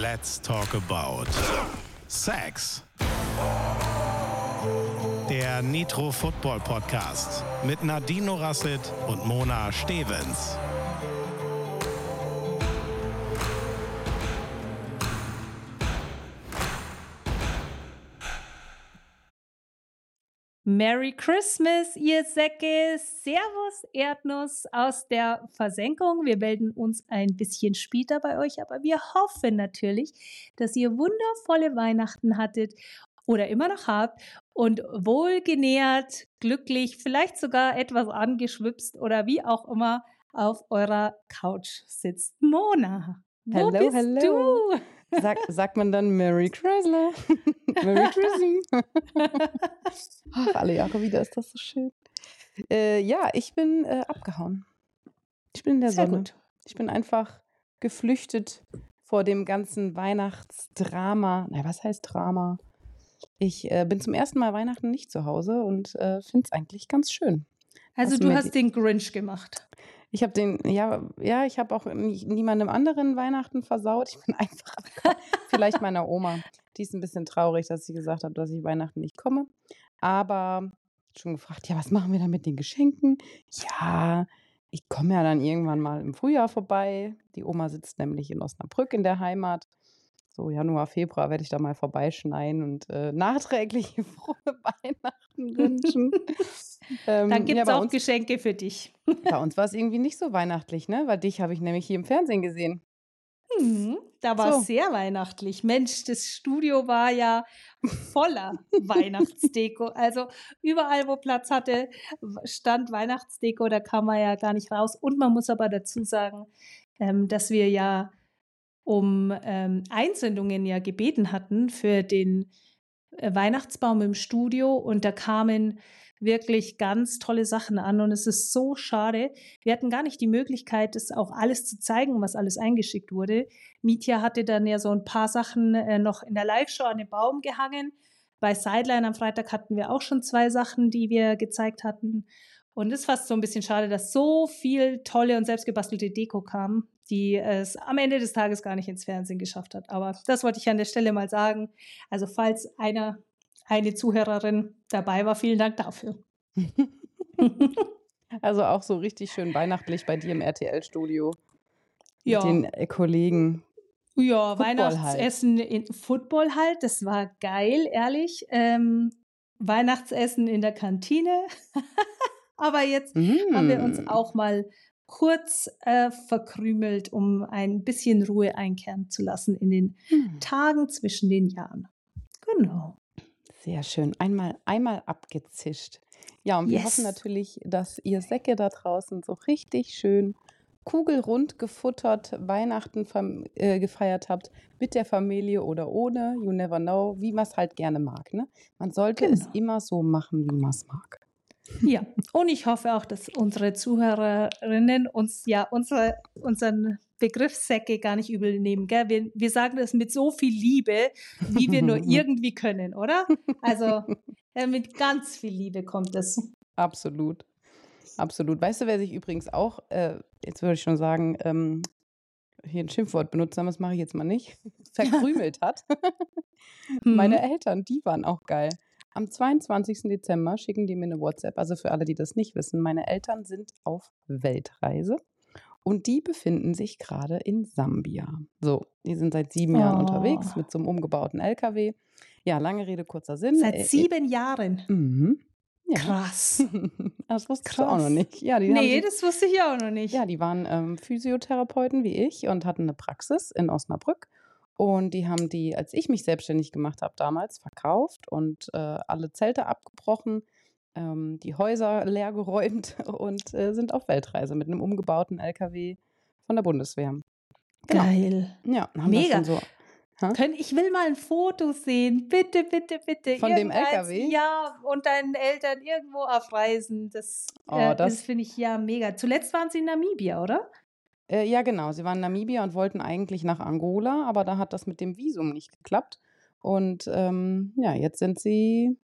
Let's talk about Sex. Der Nitro Football Podcast mit Nadine Rasset und Mona Stevens. Merry Christmas, ihr Säcke. Servus, Erdnuss aus der Versenkung. Wir melden uns ein bisschen später bei euch, aber wir hoffen natürlich, dass ihr wundervolle Weihnachten hattet oder immer noch habt und wohlgenährt, glücklich, vielleicht sogar etwas angeschwipst oder wie auch immer auf eurer Couch sitzt. Mona, wo Hello, bist hello. du? Sag, sagt man dann Merry Chrysler? Merry Chrysler. Ach, alle Jahre wieder ist das so schön. Äh, ja, ich bin äh, abgehauen. Ich bin in der Sehr Sonne. gut. Ich bin einfach geflüchtet vor dem ganzen Weihnachtsdrama. Na, was heißt Drama? Ich äh, bin zum ersten Mal Weihnachten nicht zu Hause und äh, finde es eigentlich ganz schön. Also Hast du hast den Grinch gemacht. Ich habe den, ja, ja, ich habe auch nie- niemandem anderen Weihnachten versaut. Ich bin einfach, vielleicht meiner Oma. Die ist ein bisschen traurig, dass sie gesagt hat, dass ich Weihnachten nicht komme. Aber schon gefragt, ja, was machen wir dann mit den Geschenken? Ja, ich komme ja dann irgendwann mal im Frühjahr vorbei. Die Oma sitzt nämlich in Osnabrück in der Heimat. So Januar, Februar werde ich da mal vorbeischneien und äh, nachträglich frohe Weihnachten wünschen. Ähm, Da gibt ja, es bei auch uns- Geschenke für dich. bei uns war es irgendwie nicht so weihnachtlich, ne? Weil dich habe ich nämlich hier im Fernsehen gesehen. Mhm, da war So. es sehr weihnachtlich. Mensch, das Studio war ja voller Weihnachtsdeko. Also überall, wo Platz hatte, stand Weihnachtsdeko. Da kam man ja gar nicht raus. Und man muss aber dazu sagen, ähm, dass wir ja um ähm, Einsendungen ja gebeten hatten für den äh, Weihnachtsbaum im Studio. Und da kamen wirklich ganz tolle Sachen an. Und es ist so schade, wir hatten gar nicht die Möglichkeit, das auch alles zu zeigen, was alles eingeschickt wurde. Mietja hatte dann ja so ein paar Sachen äh, noch in der Live-Show an den Baum gehangen. Bei Sideline am Freitag hatten wir auch schon zwei Sachen, die wir gezeigt hatten. Und es ist fast so ein bisschen schade, dass so viel tolle und selbstgebastelte Deko kam, die es am Ende des Tages gar nicht ins Fernsehen geschafft hat. Aber das wollte ich an der Stelle mal sagen. Also falls einer, eine Zuhörerin dabei war, vielen Dank dafür. Also auch so richtig schön weihnachtlich bei dir im RTL-Studio. Ja. Mit den äh, Kollegen. Ja, Football Weihnachtsessen in Football halt, das war geil, ehrlich. Ähm, Weihnachtsessen in der Kantine. Aber jetzt haben wir uns Mm. auch mal kurz äh, verkrümelt, um ein bisschen Ruhe einkehren zu lassen in den Hm. Tagen zwischen den Jahren. Genau. Sehr schön. Einmal, einmal abgezischt. Ja, und wir Yes. hoffen natürlich, dass ihr Säcke da draußen so richtig schön kugelrund gefuttert Weihnachten äh, gefeiert habt, mit der Familie oder ohne. You never know, wie man es halt gerne mag. Ne? Man sollte es Genau. immer so machen, wie man es mag. Ja, und ich hoffe auch, dass unsere Zuhörerinnen uns ja unsere, unseren Begriff Säcke gar nicht übel nehmen. Gell? Wir, wir sagen das mit so viel Liebe, wie wir nur irgendwie können, oder? Also äh, mit ganz viel Liebe kommt es. Absolut. Absolut. Weißt du, wer sich übrigens auch, äh, jetzt würde ich schon sagen, ähm, hier ein Schimpfwort benutzt haben, das mache ich jetzt mal nicht, verkrümelt hat? Meine Mhm. Eltern, die waren auch geil. Am 22. Dezember schicken die mir eine WhatsApp. Also für alle, die das nicht wissen, meine Eltern sind auf Weltreise und die befinden sich gerade in Sambia. So, die sind seit sieben Jahren Oh. unterwegs mit so einem umgebauten LKW. Ja, lange Rede, kurzer Sinn. Seit Äh, sieben Jahren. Mhm. Ja. Krass. das wusstest du auch noch Krass. nicht. Ja, Nee, sich- das wusste ich auch noch nicht. ja, die waren ähm, Physiotherapeuten wie ich und hatten eine Praxis in Osnabrück. Und die haben die, als ich mich selbstständig gemacht habe, damals verkauft und äh, alle Zelte abgebrochen, ähm, die Häuser leergeräumt und äh, sind auf Weltreise mit einem umgebauten LKW von der Bundeswehr. Genau. Geil. Ja, haben Mega. das schon so. Können, ich will mal ein Foto sehen. Bitte, bitte, bitte. Von dem Irgendeins- LKW? Ja, und deinen Eltern irgendwo auf Reisen. Das, Oh, äh, das- das finde ich ja mega. Zuletzt waren sie in Namibia, oder? Äh, ja, genau. Sie waren in Namibia und wollten eigentlich nach Angola, aber da hat das mit dem Visum nicht geklappt. Und ähm, ja, jetzt sind sie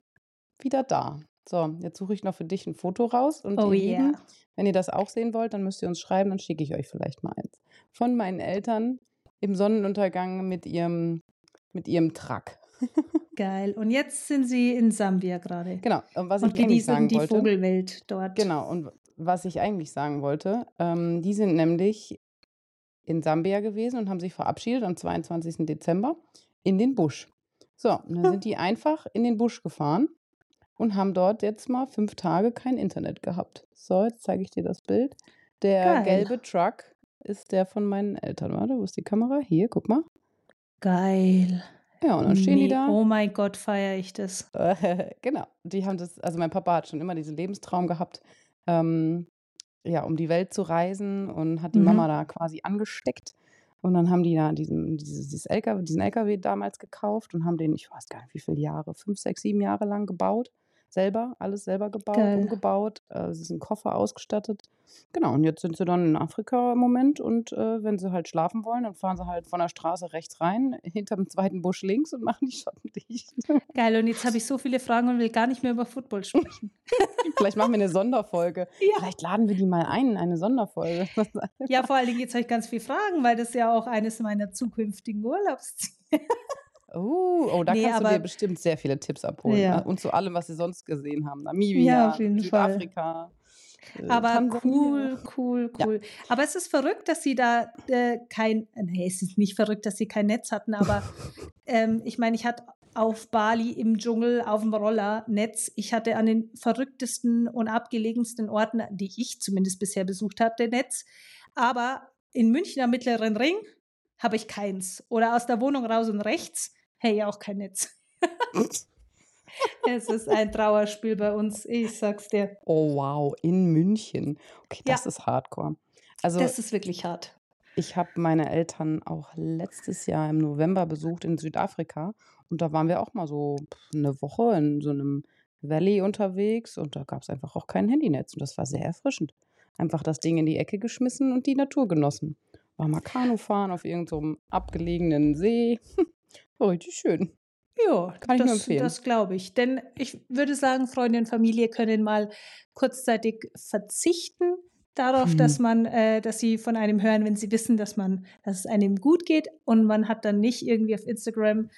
wieder da. So, jetzt suche ich noch für dich ein Foto raus. Und Oh yeah. Lieben, wenn ihr das auch sehen wollt, dann müsst ihr uns schreiben, dann schicke ich euch vielleicht mal eins. Von meinen Eltern im Sonnenuntergang mit ihrem, mit ihrem Truck. Geil. Und jetzt sind Sie in Sambia gerade. Genau. Und was Und ich eigentlich genießen sagen die wollte. Vogelwelt dort. Genau. Und was ich eigentlich sagen wollte, ähm, die sind nämlich in Sambia gewesen und haben sich verabschiedet am 22. Dezember in den Busch. So, und dann sind die einfach in den Busch gefahren und haben dort jetzt mal fünf Tage kein Internet gehabt. So, jetzt zeige ich dir das Bild. Der Geil. gelbe Truck ist der von meinen Eltern. Warte, wo ist die Kamera? Hier, guck mal. Geil. Ja, und dann stehen die Nee, da. Oh mein Gott, feiere ich das. genau. Die haben das, also mein Papa hat schon immer diesen Lebenstraum gehabt, ähm, ja, um die Welt zu reisen und hat die Mhm. Mama da quasi angesteckt. Und dann haben die da diesen, dieses, LKW, diesen LKW damals gekauft und haben den, ich weiß gar nicht wie viele Jahre, fünf, sechs, sieben Jahre lang gebaut. Selber, alles selber gebaut, Geil. umgebaut, äh, diesen Koffer ausgestattet. Genau, und jetzt sind sie dann in Afrika im Moment und äh, wenn sie halt schlafen wollen, dann fahren sie halt von der Straße rechts rein, hinterm zweiten Busch links und machen die Schotten dicht. Geil. Und jetzt habe ich so viele Fragen und will gar nicht mehr über Football sprechen. Vielleicht machen wir eine Sonderfolge. Ja. Vielleicht laden wir die mal ein in eine Sonderfolge. Ja, vor allen Dingen jetzt habe ich ganz viele Fragen, weil das ja auch eines meiner zukünftigen Urlaubsziele Oh, oh da Nee, kannst du dir aber- bestimmt sehr viele Tipps abholen. Ja. ne? Und zu allem, was sie sonst gesehen haben. Namibia, Ja. Südafrika. äh, Aber Tansania. cool, cool, Ja. cool. Aber es ist verrückt, dass sie da äh, kein, nee, es ist nicht verrückt, dass sie kein Netz hatten, aber ähm, ich meine, ich hatte auf Bali im Dschungel auf dem Roller Netz. Ich hatte an den verrücktesten und abgelegensten Orten, die ich zumindest bisher besucht hatte, Netz. Aber in München am Mittleren Ring habe ich keins. Oder aus der Wohnung raus und rechts, hey, auch kein Netz. es ist ein Trauerspiel bei uns, ich sag's dir. Oh, wow, in München. Okay, Ja. das ist hardcore. Also, Das ist wirklich hart. ich habe meine Eltern auch letztes Jahr im November besucht in Südafrika. Und da waren wir auch mal so eine Woche in so einem Valley unterwegs. Und da gab es einfach auch kein Handynetz. Und das war sehr erfrischend. Einfach das Ding in die Ecke geschmissen und die Natur genossen. War mal Kanu fahren auf irgendeinem abgelegenen See. War richtig schön. Ja, Kann ich nur das, empfehlen. das glaube ich. Denn ich würde sagen, Freunde und Familie können mal kurzzeitig verzichten darauf, Mhm. dass man, äh, dass sie von einem hören, wenn sie wissen, dass man, dass es einem gut geht und man hat dann nicht irgendwie auf Instagram,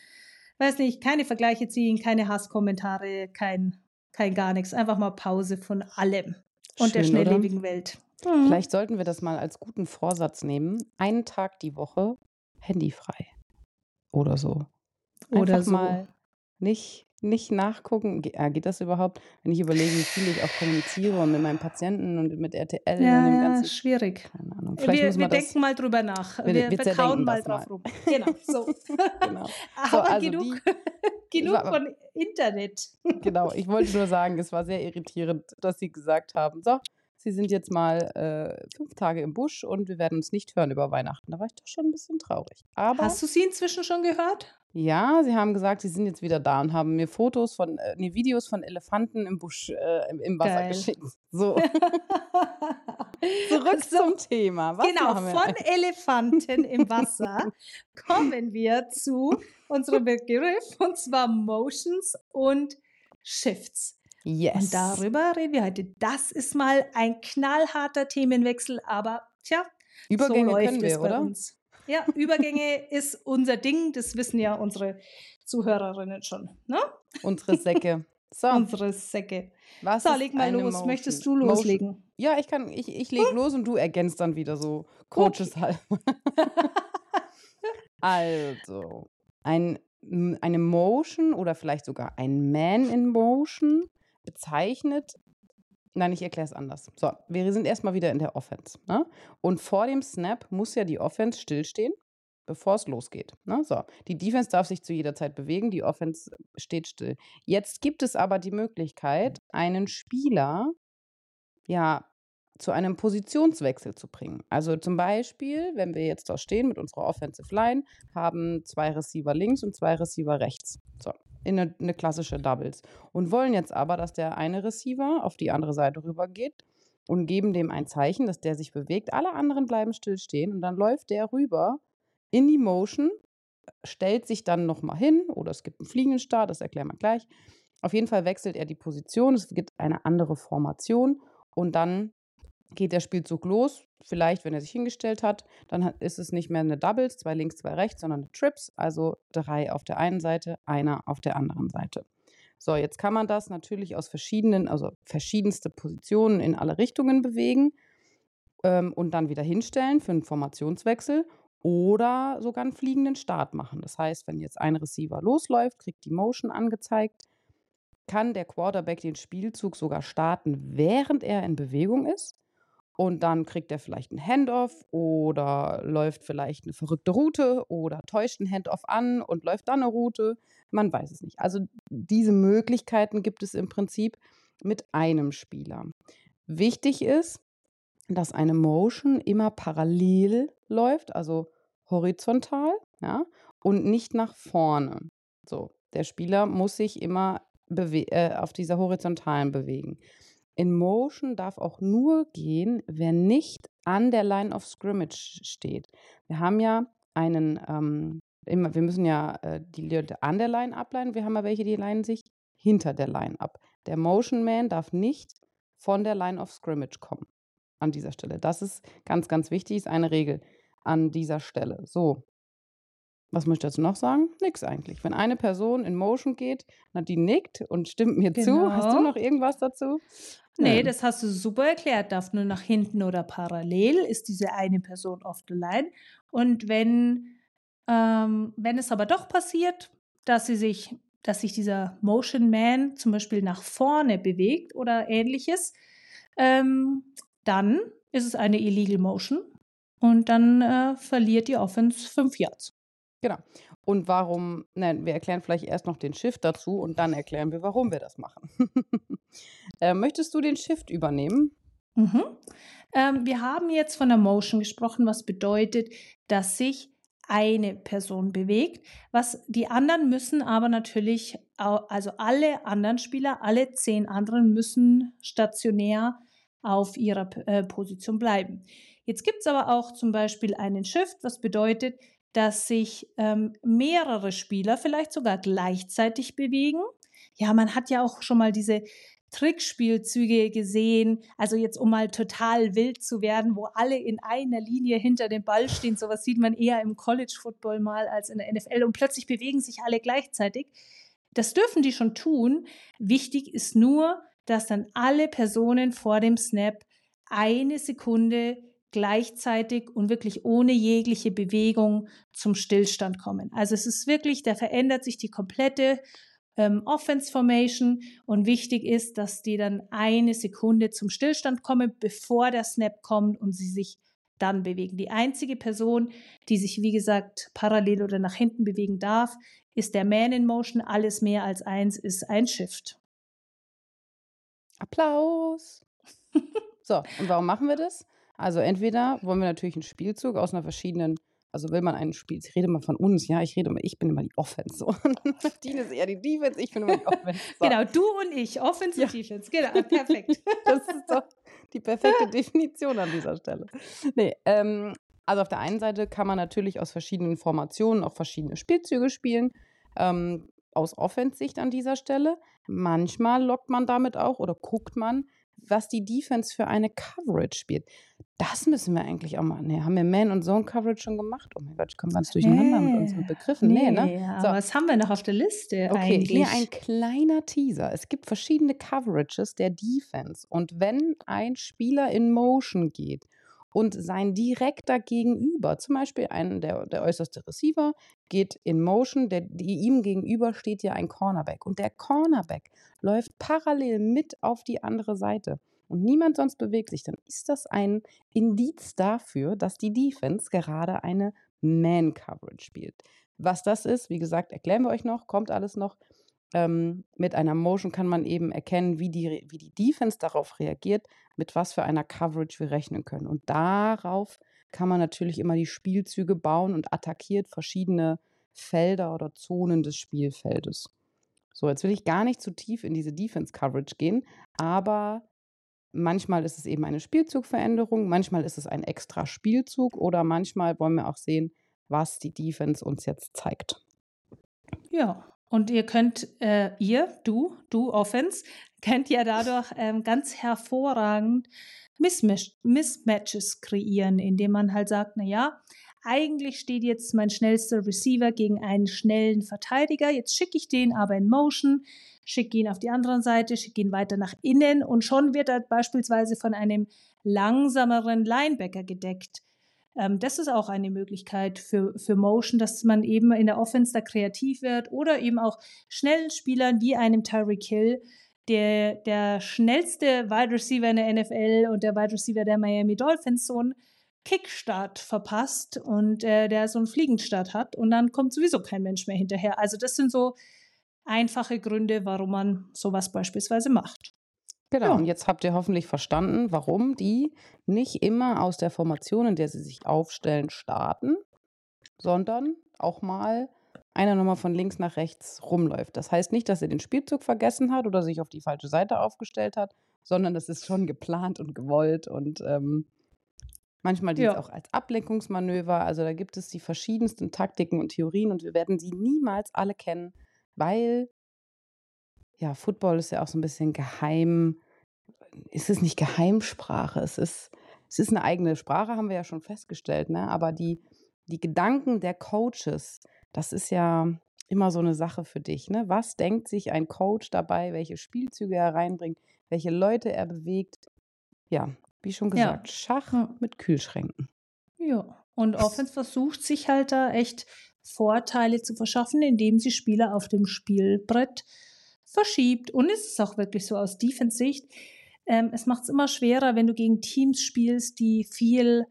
weiß nicht, keine Vergleiche ziehen, keine Hasskommentare, kein, kein gar nichts. Einfach mal Pause von allem und der Schön, oder? schnelllebigen Welt. Mhm. Vielleicht sollten wir das mal als guten Vorsatz nehmen. Einen Tag die Woche handyfrei. Oder so. Oder Einfach so. mal nicht, nicht nachgucken. Ge äh, geht das überhaupt? Wenn ich überlege, wie viel ich auch kommuniziere und mit meinen Patienten und mit RTL und dem Ja, ganzen. schwierig. Keine Ahnung. Vielleicht Wir, wir das. denken mal drüber nach. Wir- Wir, wir kauen mal drauf mal. rum. Genau, so. Genau. Aber also genug, die- genug aber- von Internet. genau. Ich wollte nur sagen, es war sehr irritierend, dass sie gesagt haben: So, sie sind jetzt mal äh, fünf Tage im Busch und wir werden uns nicht hören über Weihnachten. Da war ich doch schon ein bisschen traurig. Aber. Hast du sie inzwischen schon gehört? Ja, sie haben gesagt, sie sind jetzt wieder da und haben mir Fotos von, äh, nee, Videos von Elefanten im Busch, äh, im, im Wasser Geil. geschickt. So, zurück So, zum Thema. Was genau, von Elefanten im Wasser kommen wir zu unserem Begriff und zwar Motions und Shifts. Yes. Und darüber reden wir heute. Das ist mal ein knallharter Themenwechsel, aber tja, Übergänge so können es wir, oder? uns. Ja, Übergänge ist unser Ding, das wissen ja unsere Zuhörerinnen schon, ne? Unsere Säcke. So, Unsere Säcke. was So, leg mal los. Motion? Möchtest du Motion. loslegen? Ja, ich kann, ich, ich leg los und du ergänzt dann wieder so Coaches halber. also, ein, eine Motion oder vielleicht sogar ein Man in Motion bezeichnet. Nein, ich erkläre es anders. So, wir sind erstmal wieder in der Offense. Ne? Und vor dem Snap muss ja die Offense stillstehen, bevor es losgeht. Ne? So, die Defense darf sich zu jeder Zeit bewegen, die Offense steht still. Jetzt gibt es aber die Möglichkeit, einen Spieler ja zu einem Positionswechsel zu bringen. Also zum Beispiel, wenn wir jetzt da stehen mit unserer Offensive Line, haben zwei Receiver links und zwei Receiver rechts. So, in eine, eine klassische Doubles. Und wollen jetzt aber, dass der eine Receiver auf die andere Seite rübergeht und geben dem ein Zeichen, dass der sich bewegt. Alle anderen bleiben still stehen und dann läuft der rüber in die Motion, stellt sich dann nochmal hin oder es gibt einen fliegenden Start, das erklären wir gleich. Auf jeden Fall wechselt er die Position, es gibt eine andere Formation und dann geht der Spielzug los. Vielleicht, wenn er sich hingestellt hat, dann ist es nicht mehr eine Doubles, zwei links, zwei rechts, sondern eine Trips, also drei auf der einen Seite, einer auf der anderen Seite. So, jetzt kann man das natürlich aus verschiedenen, also verschiedenste Positionen in alle Richtungen bewegen ähm, und dann wieder hinstellen für einen Formationswechsel oder sogar einen fliegenden Start machen. Das heißt, wenn jetzt ein Receiver losläuft, kriegt die Motion angezeigt, kann der Quarterback den Spielzug sogar starten, während er in Bewegung ist. Und dann kriegt er vielleicht einen Handoff oder läuft vielleicht eine verrückte Route oder täuscht einen Handoff an und läuft dann eine Route. Man weiß es nicht. Also diese Möglichkeiten gibt es im Prinzip mit einem Spieler. Wichtig ist, dass eine Motion immer parallel läuft, also horizontal, ja, und nicht nach vorne. So, der Spieler muss sich immer äh, auf dieser horizontalen bewegen. In Motion darf auch nur gehen, wer nicht an der Line of Scrimmage steht. Wir haben ja einen, ähm, immer, wir müssen ja äh, die Leute an der Line ableinen, wir haben ja welche, die leinen sich hinter der Line ab. Der Motion Man darf nicht von der Line of Scrimmage kommen an dieser Stelle. Das ist ganz, ganz wichtig, ist eine Regel an dieser Stelle. So. Was möchte ich dazu noch sagen? Nix eigentlich. Wenn eine Person in Motion geht, die nickt und stimmt mir genau. zu. Hast du genau. noch irgendwas dazu? Nee, ähm. das hast du super erklärt. Darf nur nach hinten oder parallel ist diese eine Person off the line. Und wenn, ähm, wenn es aber doch passiert, dass sie sich, dass sich dieser Motion Man zum Beispiel nach vorne bewegt oder ähnliches, ähm, dann ist es eine Illegal Motion und dann äh, verliert die Offense fünf Yards. Genau. Und warum, nein, wir erklären vielleicht erst noch den Shift dazu und dann erklären wir, warum wir das machen. äh, möchtest du den Shift übernehmen? Mhm. Ähm, wir haben jetzt von der Motion gesprochen, was bedeutet, dass sich eine Person bewegt. Was die anderen müssen aber natürlich, also alle anderen Spieler, alle zehn anderen müssen stationär auf ihrer äh, Position bleiben. Jetzt gibt es aber auch zum Beispiel einen Shift, was bedeutet, dass sich ähm, mehrere Spieler vielleicht sogar gleichzeitig bewegen. Ja, man hat ja auch schon mal diese Trickspielzüge gesehen, also jetzt um mal total wild zu werden, wo alle in einer Linie hinter dem Ball stehen. Sowas sieht man eher im College Football mal als in der NFL und plötzlich bewegen sich alle gleichzeitig. Das dürfen die schon tun. Wichtig ist nur, dass dann alle Personen vor dem Snap eine Sekunde gleichzeitig und wirklich ohne jegliche Bewegung zum Stillstand kommen. Also es ist wirklich, da verändert sich die komplette ähm, Offense Formation und wichtig ist, dass die dann eine Sekunde zum Stillstand kommen, bevor der Snap kommt und sie sich dann bewegen. Die einzige Person, die sich, wie gesagt, parallel oder nach hinten bewegen darf, ist der Man in Motion. Alles mehr als eins ist ein Shift. Applaus. so, und warum machen wir das? Also entweder wollen wir natürlich einen Spielzug aus einer verschiedenen, also will man einen Spiel, ich rede mal von uns, ja, ich rede immer, ich bin immer die Offense. So. Dine ist eher die Defense, ich bin immer die Offense. So. Genau, du und ich, Offense ja. und Defense, genau, perfekt. das ist doch die perfekte Definition an dieser Stelle. Nee, ähm, also auf der einen Seite kann man natürlich aus verschiedenen Formationen auch verschiedene Spielzüge spielen. Ähm, aus Offensicht an dieser Stelle. Manchmal lockt man damit auch oder guckt man, was die Defense für eine Coverage spielt. Das müssen wir eigentlich auch mal. Nee, haben wir Man- und Zone-Coverage schon gemacht? Oh mein Gott, ich komme ganz durcheinander nee, mit unseren Begriffen. Nee, nee ne? So. Aber was haben wir noch auf der Liste okay, eigentlich? Okay, ein kleiner Teaser. Es gibt verschiedene Coverages der Defense. Und wenn ein Spieler in Motion geht und sein direkter Gegenüber, zum Beispiel ein, der, der äußerste Receiver, geht in Motion, der, die, ihm gegenüber steht ja ein Cornerback und der Cornerback läuft parallel mit auf die andere Seite und niemand sonst bewegt sich, dann ist das ein Indiz dafür, dass die Defense gerade eine Man-Coverage spielt. Was das ist, wie gesagt, erklären wir euch noch, kommt alles noch. Ähm, mit einer Motion kann man eben erkennen, wie die, wie die Defense darauf reagiert, mit was für einer Coverage wir rechnen können. Und darauf kann man natürlich immer die Spielzüge bauen und attackiert verschiedene Felder oder Zonen des Spielfeldes. So, jetzt will ich gar nicht zu tief in diese Defense-Coverage gehen, aber manchmal ist es eben eine Spielzugveränderung, manchmal ist es ein extra Spielzug oder manchmal wollen wir auch sehen, was die Defense uns jetzt zeigt. Ja, und ihr könnt, äh, ihr, du, du Offense, könnt ja dadurch ähm, ganz hervorragend Mismatches kreieren, indem man halt sagt, na ja, eigentlich steht jetzt mein schnellster Receiver gegen einen schnellen Verteidiger. Jetzt schicke ich den aber in Motion, schicke ihn auf die andere Seite, schicke ihn weiter nach innen und schon wird er beispielsweise von einem langsameren Linebacker gedeckt. Ähm, das ist auch eine Möglichkeit für, für Motion, dass man eben in der Offense da kreativ wird oder eben auch schnellen Spielern wie einem Tyreek Hill, der, der schnellste Wide Receiver in der NFL und der Wide Receiver der Miami Dolphins so einen Kickstart verpasst und äh, der so einen Fliegenstart hat und dann kommt sowieso kein Mensch mehr hinterher. Also das sind so einfache Gründe, warum man sowas beispielsweise macht. Genau, ja. und jetzt habt ihr hoffentlich verstanden, warum die nicht immer aus der Formation, in der sie sich aufstellen, starten, sondern auch mal einer nochmal von links nach rechts rumläuft. Das heißt nicht, dass er den Spielzug vergessen hat oder sich auf die falsche Seite aufgestellt hat, sondern das ist schon geplant und gewollt und ähm, manchmal dient es ja. auch als Ablenkungsmanöver. Also da gibt es die verschiedensten Taktiken und Theorien und wir werden sie niemals alle kennen, weil ja, Football ist ja auch so ein bisschen geheim. Es ist nicht Geheimsprache, es ist, es ist eine eigene Sprache, haben wir ja schon festgestellt, ne? Aber die, die Gedanken der Coaches, das ist ja immer so eine Sache für dich, ne? Was denkt sich ein Coach dabei, welche Spielzüge er reinbringt, welche Leute er bewegt? Ja, wie schon gesagt, ja. Schach mit Kühlschränken. Ja, und Offense versucht sich halt da echt Vorteile zu verschaffen, indem sie Spieler auf dem Spielbrett verschiebt. Und es ist auch wirklich so aus Defense-Sicht. Ähm, es macht es immer schwerer, wenn du gegen Teams spielst, die viel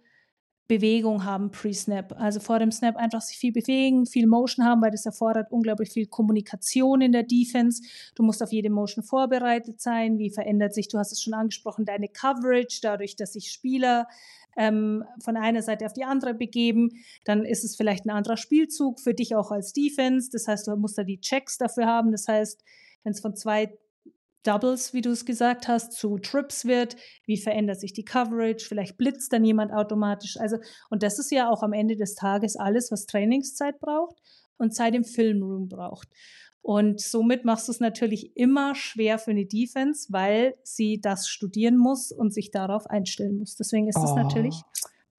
Bewegung haben pre-Snap. Also vor dem Snap einfach sich viel bewegen, viel Motion haben, weil das erfordert unglaublich viel Kommunikation in der Defense. Du musst auf jede Motion vorbereitet sein. Wie verändert sich, du hast es schon angesprochen, deine Coverage, dadurch, dass sich Spieler ähm, von einer Seite auf die andere begeben. Dann ist es vielleicht ein anderer Spielzug für dich auch als Defense. Das heißt, du musst da die Checks dafür haben. Das heißt, wenn es von zwei Doubles, wie du es gesagt hast, zu Trips wird, wie verändert sich die Coverage, vielleicht blitzt dann jemand automatisch. Also, und das ist ja auch am Ende des Tages alles, was Trainingszeit braucht und Zeit im Filmroom braucht. Und somit machst du es natürlich immer schwer für eine Defense, weil sie das studieren muss und sich darauf einstellen muss. Deswegen ist es oh. natürlich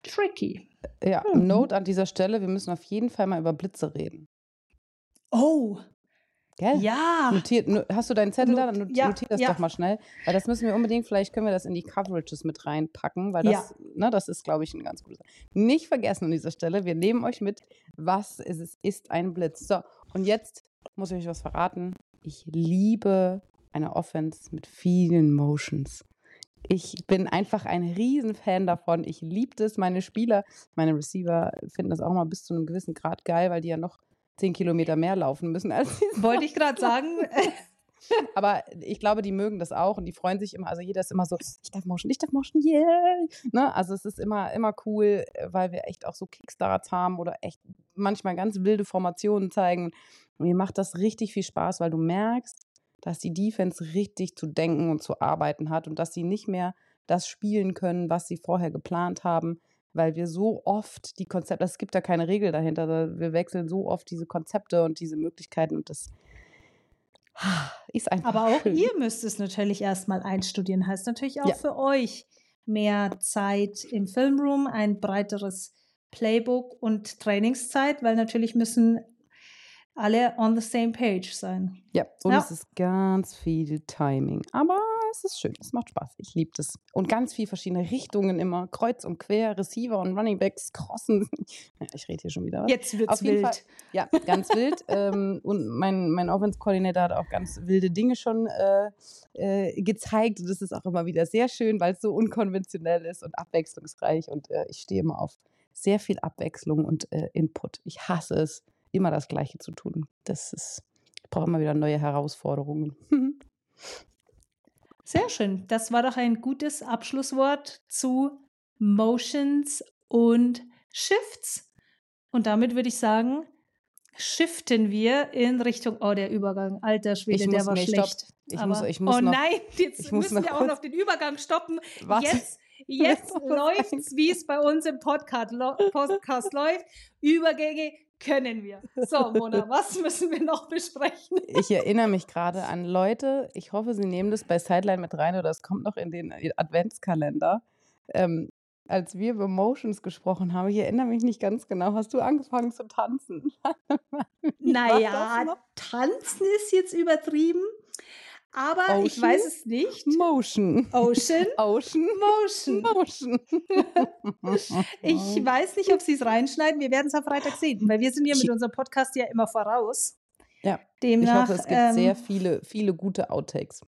tricky. Ja, hm. Note an dieser Stelle, wir müssen auf jeden Fall mal über Blitze reden. Oh, Gell? Ja. Notiert, hast du deinen Zettel da? Dann notier ja, das ja. doch mal schnell. Weil das müssen wir unbedingt, vielleicht können wir das in die Coverages mit reinpacken, weil das, ja. ne, das ist, glaube ich, ein ganz gutes. Nicht vergessen an dieser Stelle, wir nehmen euch mit, was ist es ist ein Blitz. So, und jetzt muss ich euch was verraten. Ich liebe eine Offense mit vielen Motions. Ich bin einfach ein Riesenfan davon. Ich liebe es. Meine Spieler, meine Receiver finden das auch mal bis zu einem gewissen Grad geil, weil die ja noch zehn Kilometer mehr laufen müssen als sie. Wollte ich gerade sagen. Aber ich glaube, die mögen das auch und die freuen sich immer. Also jeder ist immer so, ich darf Motion, ich darf Motion, yeah. Ne? Also es ist immer, immer cool, weil wir echt auch so Kickstarts haben oder echt manchmal ganz wilde Formationen zeigen. Und mir macht das richtig viel Spaß, weil du merkst, dass die Defense richtig zu denken und zu arbeiten hat und dass sie nicht mehr das spielen können, was sie vorher geplant haben, weil wir so oft die Konzepte, es gibt da keine Regel dahinter, wir wechseln so oft diese Konzepte und diese Möglichkeiten und das ist einfach. Aber auch schön. ihr müsst es natürlich erstmal einstudieren, heißt natürlich auch ja. für euch mehr Zeit im Filmroom, ein breiteres Playbook und Trainingszeit, weil natürlich müssen alle on the same page sein. Ja, und ja. es ist ganz viel Timing. Aber es ist schön, es macht Spaß. Ich liebe das. Und ganz viele verschiedene Richtungen immer, kreuz und quer, Receiver und Runningbacks crossen. Ich rede hier schon wieder was. Jetzt wird's Auf jeden wild. Fall, ja, ganz wild. ähm, und mein, mein Offense-Koordinator hat auch ganz wilde Dinge schon äh, äh, gezeigt. Und das ist auch immer wieder sehr schön, weil es so unkonventionell ist und abwechslungsreich. Und äh, ich stehe immer auf sehr viel Abwechslung und äh, Input. Ich hasse es, immer das Gleiche zu tun. Das ist, ich brauche immer wieder neue Herausforderungen. Sehr schön. Das war doch ein gutes Abschlusswort zu Motions und Shifts. Und damit würde ich sagen, shiften wir in Richtung, oh, der Übergang, alter Schwede, muss, der war schlecht. Stopp. Ich Aber, muss, ich muss oh noch, nein, jetzt müssen wir auch noch den Übergang stoppen. Warte. Jetzt, jetzt läuft's, wie es bei uns im Podcast, Podcast läuft. Übergänge können wir. So, Mona, was müssen wir noch besprechen? Ich erinnere mich gerade an Leute, ich hoffe, Sie nehmen das bei Sideline mit rein oder es kommt noch in den Adventskalender. ähm, als wir über Motions gesprochen haben, ich erinnere mich nicht ganz genau, hast du angefangen zu tanzen? naja, tanzen ist jetzt übertrieben. Aber Ocean? ich weiß es nicht. Motion. Ocean. Ocean. Motion. Motion. ich weiß nicht, ob sie es reinschneiden. Wir werden es am Freitag sehen, weil wir sind ja mit unserem Podcast ja immer voraus. Ja. Demnach, ich hoffe, es gibt ähm, sehr viele, viele gute Outtakes.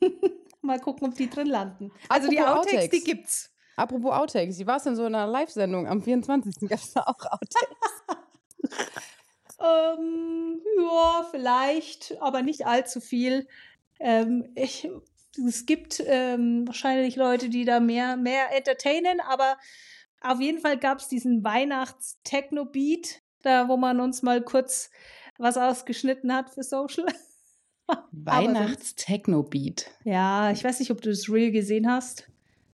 Mal gucken, ob die drin landen. Also Apropos die Outtakes, Outtakes, die gibt's. Apropos Outtakes, wie war es denn so in einer Live-Sendung am 24. Gab es da auch Outtakes? ähm, ja, vielleicht, aber nicht allzu viel. Ähm, ich, es gibt ähm, wahrscheinlich Leute, die da mehr, mehr entertainen, aber auf jeden Fall gab es diesen Weihnachts-Techno-Beat, da wo man uns mal kurz was ausgeschnitten hat für Social. Weihnachts-Techno-Beat. Ja, ich weiß nicht, ob du das Real gesehen hast.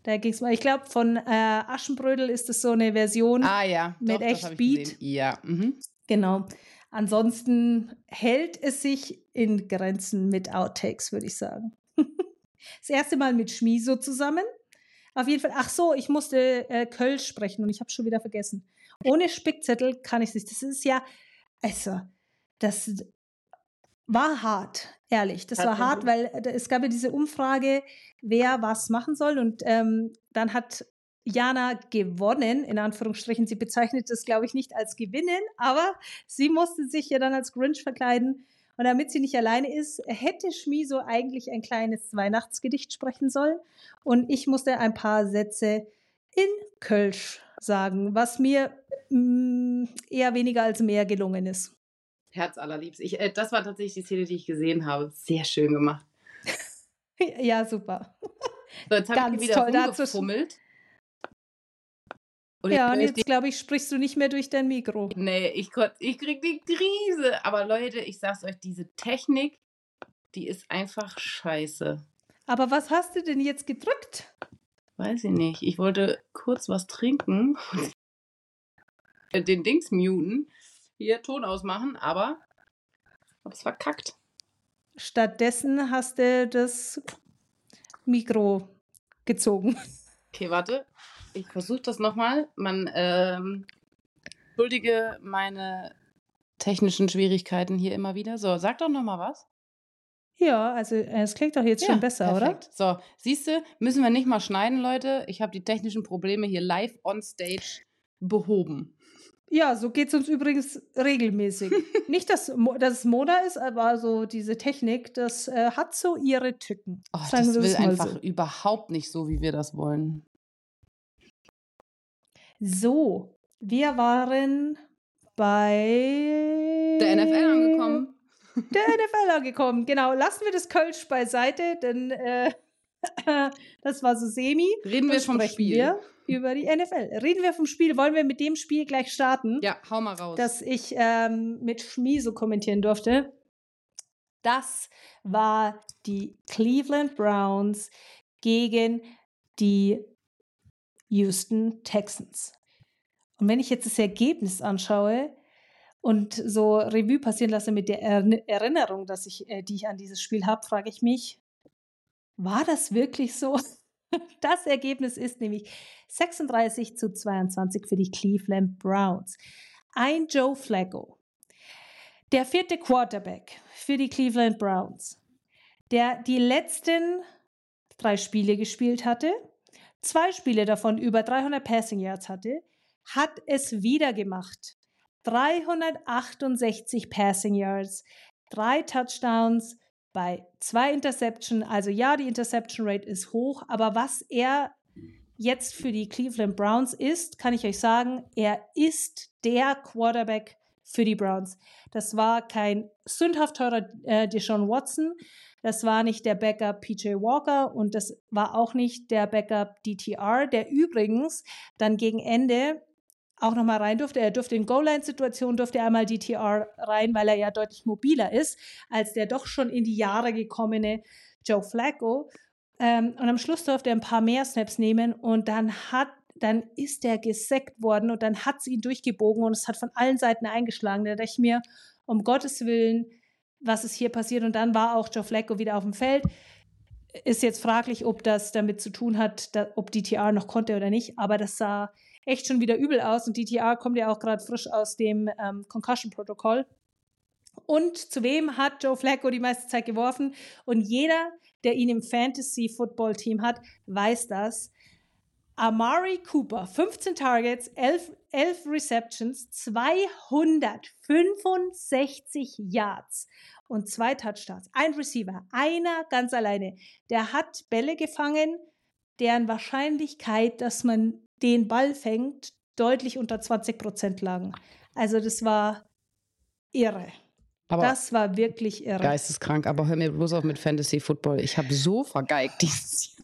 Da ging's mal, ich glaube, von äh, Aschenbrödel ist es so eine Version ah, ja. mit Doch, echt Beat. Ja. Mhm. Genau. Ansonsten hält es sich in Grenzen mit Outtakes, würde ich sagen. das erste Mal mit Schmiso zusammen. Auf jeden Fall, ach so, ich musste äh, Kölsch sprechen und ich habe schon wieder vergessen. Ohne Spickzettel kann ich es nicht. Das ist ja, also, das war hart, ehrlich. Das war hart, weil äh, es gab ja diese Umfrage, wer was machen soll. Und ähm, dann hat Jana gewonnen, in Anführungsstrichen. Sie bezeichnet das, glaube ich, nicht als gewinnen, aber sie musste sich ja dann als Grinch verkleiden. Und damit sie nicht alleine ist, hätte Schmiso eigentlich ein kleines Weihnachtsgedicht sprechen sollen. Und ich musste ein paar Sätze in Kölsch sagen, was mir mh, mm, eher weniger als mehr gelungen ist. Herz allerliebst. Ich, äh, das war tatsächlich die Szene, die ich gesehen habe. Sehr schön gemacht. ja, super. So, jetzt habe ich wieder toll, rumgefummelt. Und ja, und jetzt glaube ich, sprichst du nicht mehr durch dein Mikro. Nee, ich, ich krieg die Krise. Aber Leute, ich sag's euch, diese Technik, die ist einfach scheiße. Aber was hast du denn jetzt gedrückt? Weiß ich nicht. Ich wollte kurz was trinken. Den Dings muten. Hier Ton ausmachen, aber hab's verkackt. Stattdessen hast du das Mikro gezogen. Okay, warte ich versuche das nochmal. Man, ähm, entschuldige meine technischen Schwierigkeiten hier immer wieder. So, sag doch nochmal was. Ja, also es klingt doch jetzt ja, schon besser, perfekt. oder? So, siehst du, müssen wir nicht mal schneiden, Leute. Ich habe die technischen Probleme hier live on stage behoben. Ja, so geht es uns übrigens regelmäßig. Nicht, dass, dass es Moda ist, aber so diese Technik, das äh, hat so ihre Tücken. Oh, das will einfach so. überhaupt nicht so, wie wir das wollen. So, wir waren bei der NFL angekommen. Der NFL angekommen, genau. Lassen wir das Kölsch beiseite, denn äh, das war so semi. Reden wir vom Spiel. Wir über die NFL. Reden wir vom Spiel. Wollen wir mit dem Spiel gleich starten? Ja, hau mal raus. Das ich ähm, mit Schmieso kommentieren durfte. Das war die Cleveland Browns gegen die Houston Texans. Und wenn ich jetzt das Ergebnis anschaue und so Revue passieren lasse mit der Erinnerung, dass ich, äh, die ich an dieses Spiel habe, frage ich mich, war das wirklich so? Das Ergebnis ist nämlich 36 zu 22 für die Cleveland Browns. Ein Joe Flacco, der vierte Quarterback für die Cleveland Browns, der die letzten drei Spiele gespielt hatte, zwei Spiele davon über 300 Passing Yards hatte, hat es wieder gemacht. 368 Passing Yards, drei Touchdowns bei zwei Interception. Also ja, die Interception Rate ist hoch, aber was er jetzt für die Cleveland Browns ist, kann ich euch sagen, er ist der Quarterback für die Browns. Das war kein sündhaft teurer äh, Deshaun Watson, das war nicht der Backup PJ Walker und das war auch nicht der Backup DTR, der übrigens dann gegen Ende auch nochmal rein durfte. Er durfte in Goal-Line-Situationen, durfte einmal DTR rein, weil er ja deutlich mobiler ist, als der doch schon in die Jahre gekommene Joe Flacco. Ähm, und am Schluss durfte er ein paar mehr Snaps nehmen und dann hat dann ist er gesackt worden und dann hat sie ihn durchgebogen und es hat von allen Seiten eingeschlagen. Da dachte ich mir, um Gottes Willen, was ist hier passiert? Und dann war auch Joe Flacco wieder auf dem Feld. ist jetzt fraglich, ob das damit zu tun hat, da, ob DTR noch konnte oder nicht, aber das sah echt schon wieder übel aus und DTR kommt ja auch gerade frisch aus dem ähm, Concussion-Protokoll. Und zu wem hat Joe Flacco die meiste Zeit geworfen? Und jeder, der ihn im Fantasy-Football-Team hat, weiß das. Amari Cooper, 15 Targets, 11, 11 Receptions, 265 Yards und zwei Touchdowns. Ein Receiver, einer ganz alleine. Der hat Bälle gefangen, deren Wahrscheinlichkeit, dass man den Ball fängt, deutlich unter 20 Prozent lagen. Also das war irre. Aber das war wirklich irre. Geisteskrank, aber hör mir bloß auf mit Fantasy Football. Ich habe so vergeigt dieses Jahr.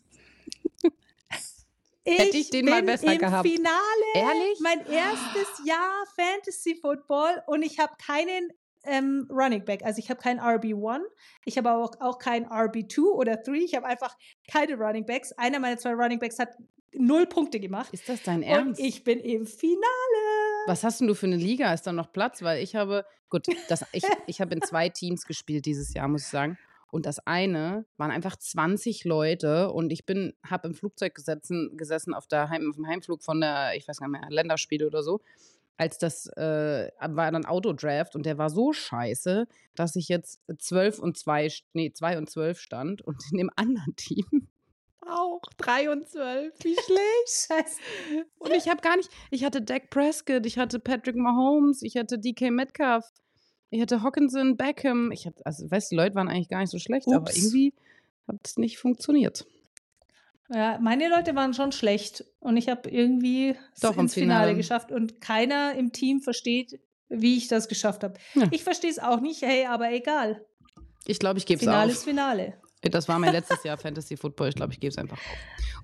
Ich Hätte ich den mal besser im gehabt. Finale. Ehrlich? Mein erstes Jahr Fantasy Football und ich habe keinen ähm, Running Back. Also ich habe keinen RB1, ich habe auch, auch keinen RB2 oder 3. Ich habe einfach keine Running Backs. Einer meiner zwei Running Backs hat null Punkte gemacht. Ist das dein Ernst? Und ich bin im Finale. Was hast denn du für eine Liga? Ist da noch Platz? Weil ich habe, gut, das, ich, ich habe in zwei Teams gespielt dieses Jahr, muss ich sagen. Und das eine waren einfach 20 Leute und ich bin, habe im Flugzeug gesessen, gesessen auf, der Heim, auf dem Heimflug von der, ich weiß gar nicht mehr, Länderspiele oder so. Als das äh, war dann Autodraft und der war so scheiße, dass ich jetzt 12 und 2, nee, 2 und 12 stand und in dem anderen Team auch 3 und 12. Wie schlecht. Scheiße. Und ich habe gar nicht, ich hatte Dak Prescott, ich hatte Patrick Mahomes, ich hatte DK Metcalf. Ich hatte Hawkinson, Beckham. Ich hatte, also, weißt die Leute waren eigentlich gar nicht so schlecht, Ups. aber irgendwie hat es nicht funktioniert. Ja, meine Leute waren schon schlecht und ich habe irgendwie Doch, ins Finale. Finale geschafft und keiner im Team versteht, wie ich das geschafft habe. Ja. Ich verstehe es auch nicht, hey, aber egal. Ich glaube, ich gebe es auf. Finale ist Finale. Das war mein letztes Jahr Fantasy Football. Ich glaube, ich gebe es einfach auf.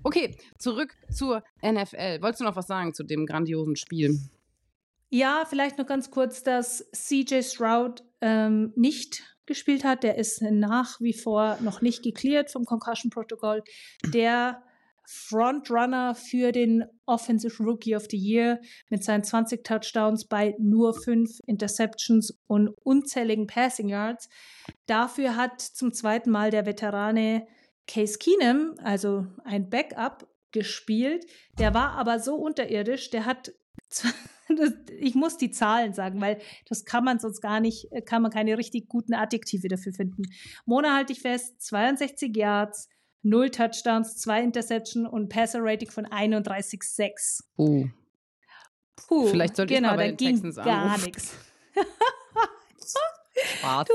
Okay, zurück zur NFL. Wolltest du noch was sagen zu dem grandiosen Spiel? Ja, vielleicht noch ganz kurz, dass CJ Stroud ähm, nicht gespielt hat. Der ist nach wie vor noch nicht geklärt vom Concussion-Protokoll. Der Frontrunner für den Offensive Rookie of the Year mit seinen 20 Touchdowns bei nur fünf Interceptions und unzähligen Passing Yards. Dafür hat zum zweiten Mal der Veterane Case Keenum, also ein Backup, gespielt. Der war aber so unterirdisch, der hat ich muss die Zahlen sagen, weil das kann man sonst gar nicht, äh, kann man keine richtig guten Adjektive dafür finden. Mona halte ich fest, 62 Yards, 0 Touchdowns, 2 Interception und Passer Rating von 31,6. Uh. Puh, Vielleicht sollte genau, ich mal bei den Texans gar nichts. Du,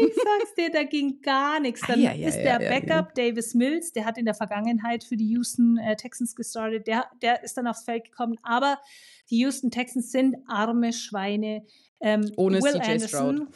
ich sag's dir, da ging gar nichts. Dann ah, ja, ja, ist der ja, Backup Davis Mills, der hat in der Vergangenheit für die Houston äh, Texans gestartet, der, der ist dann aufs Feld gekommen. Aber die Houston Texans sind arme Schweine. Ähm, Ohne Will CJ Stroud.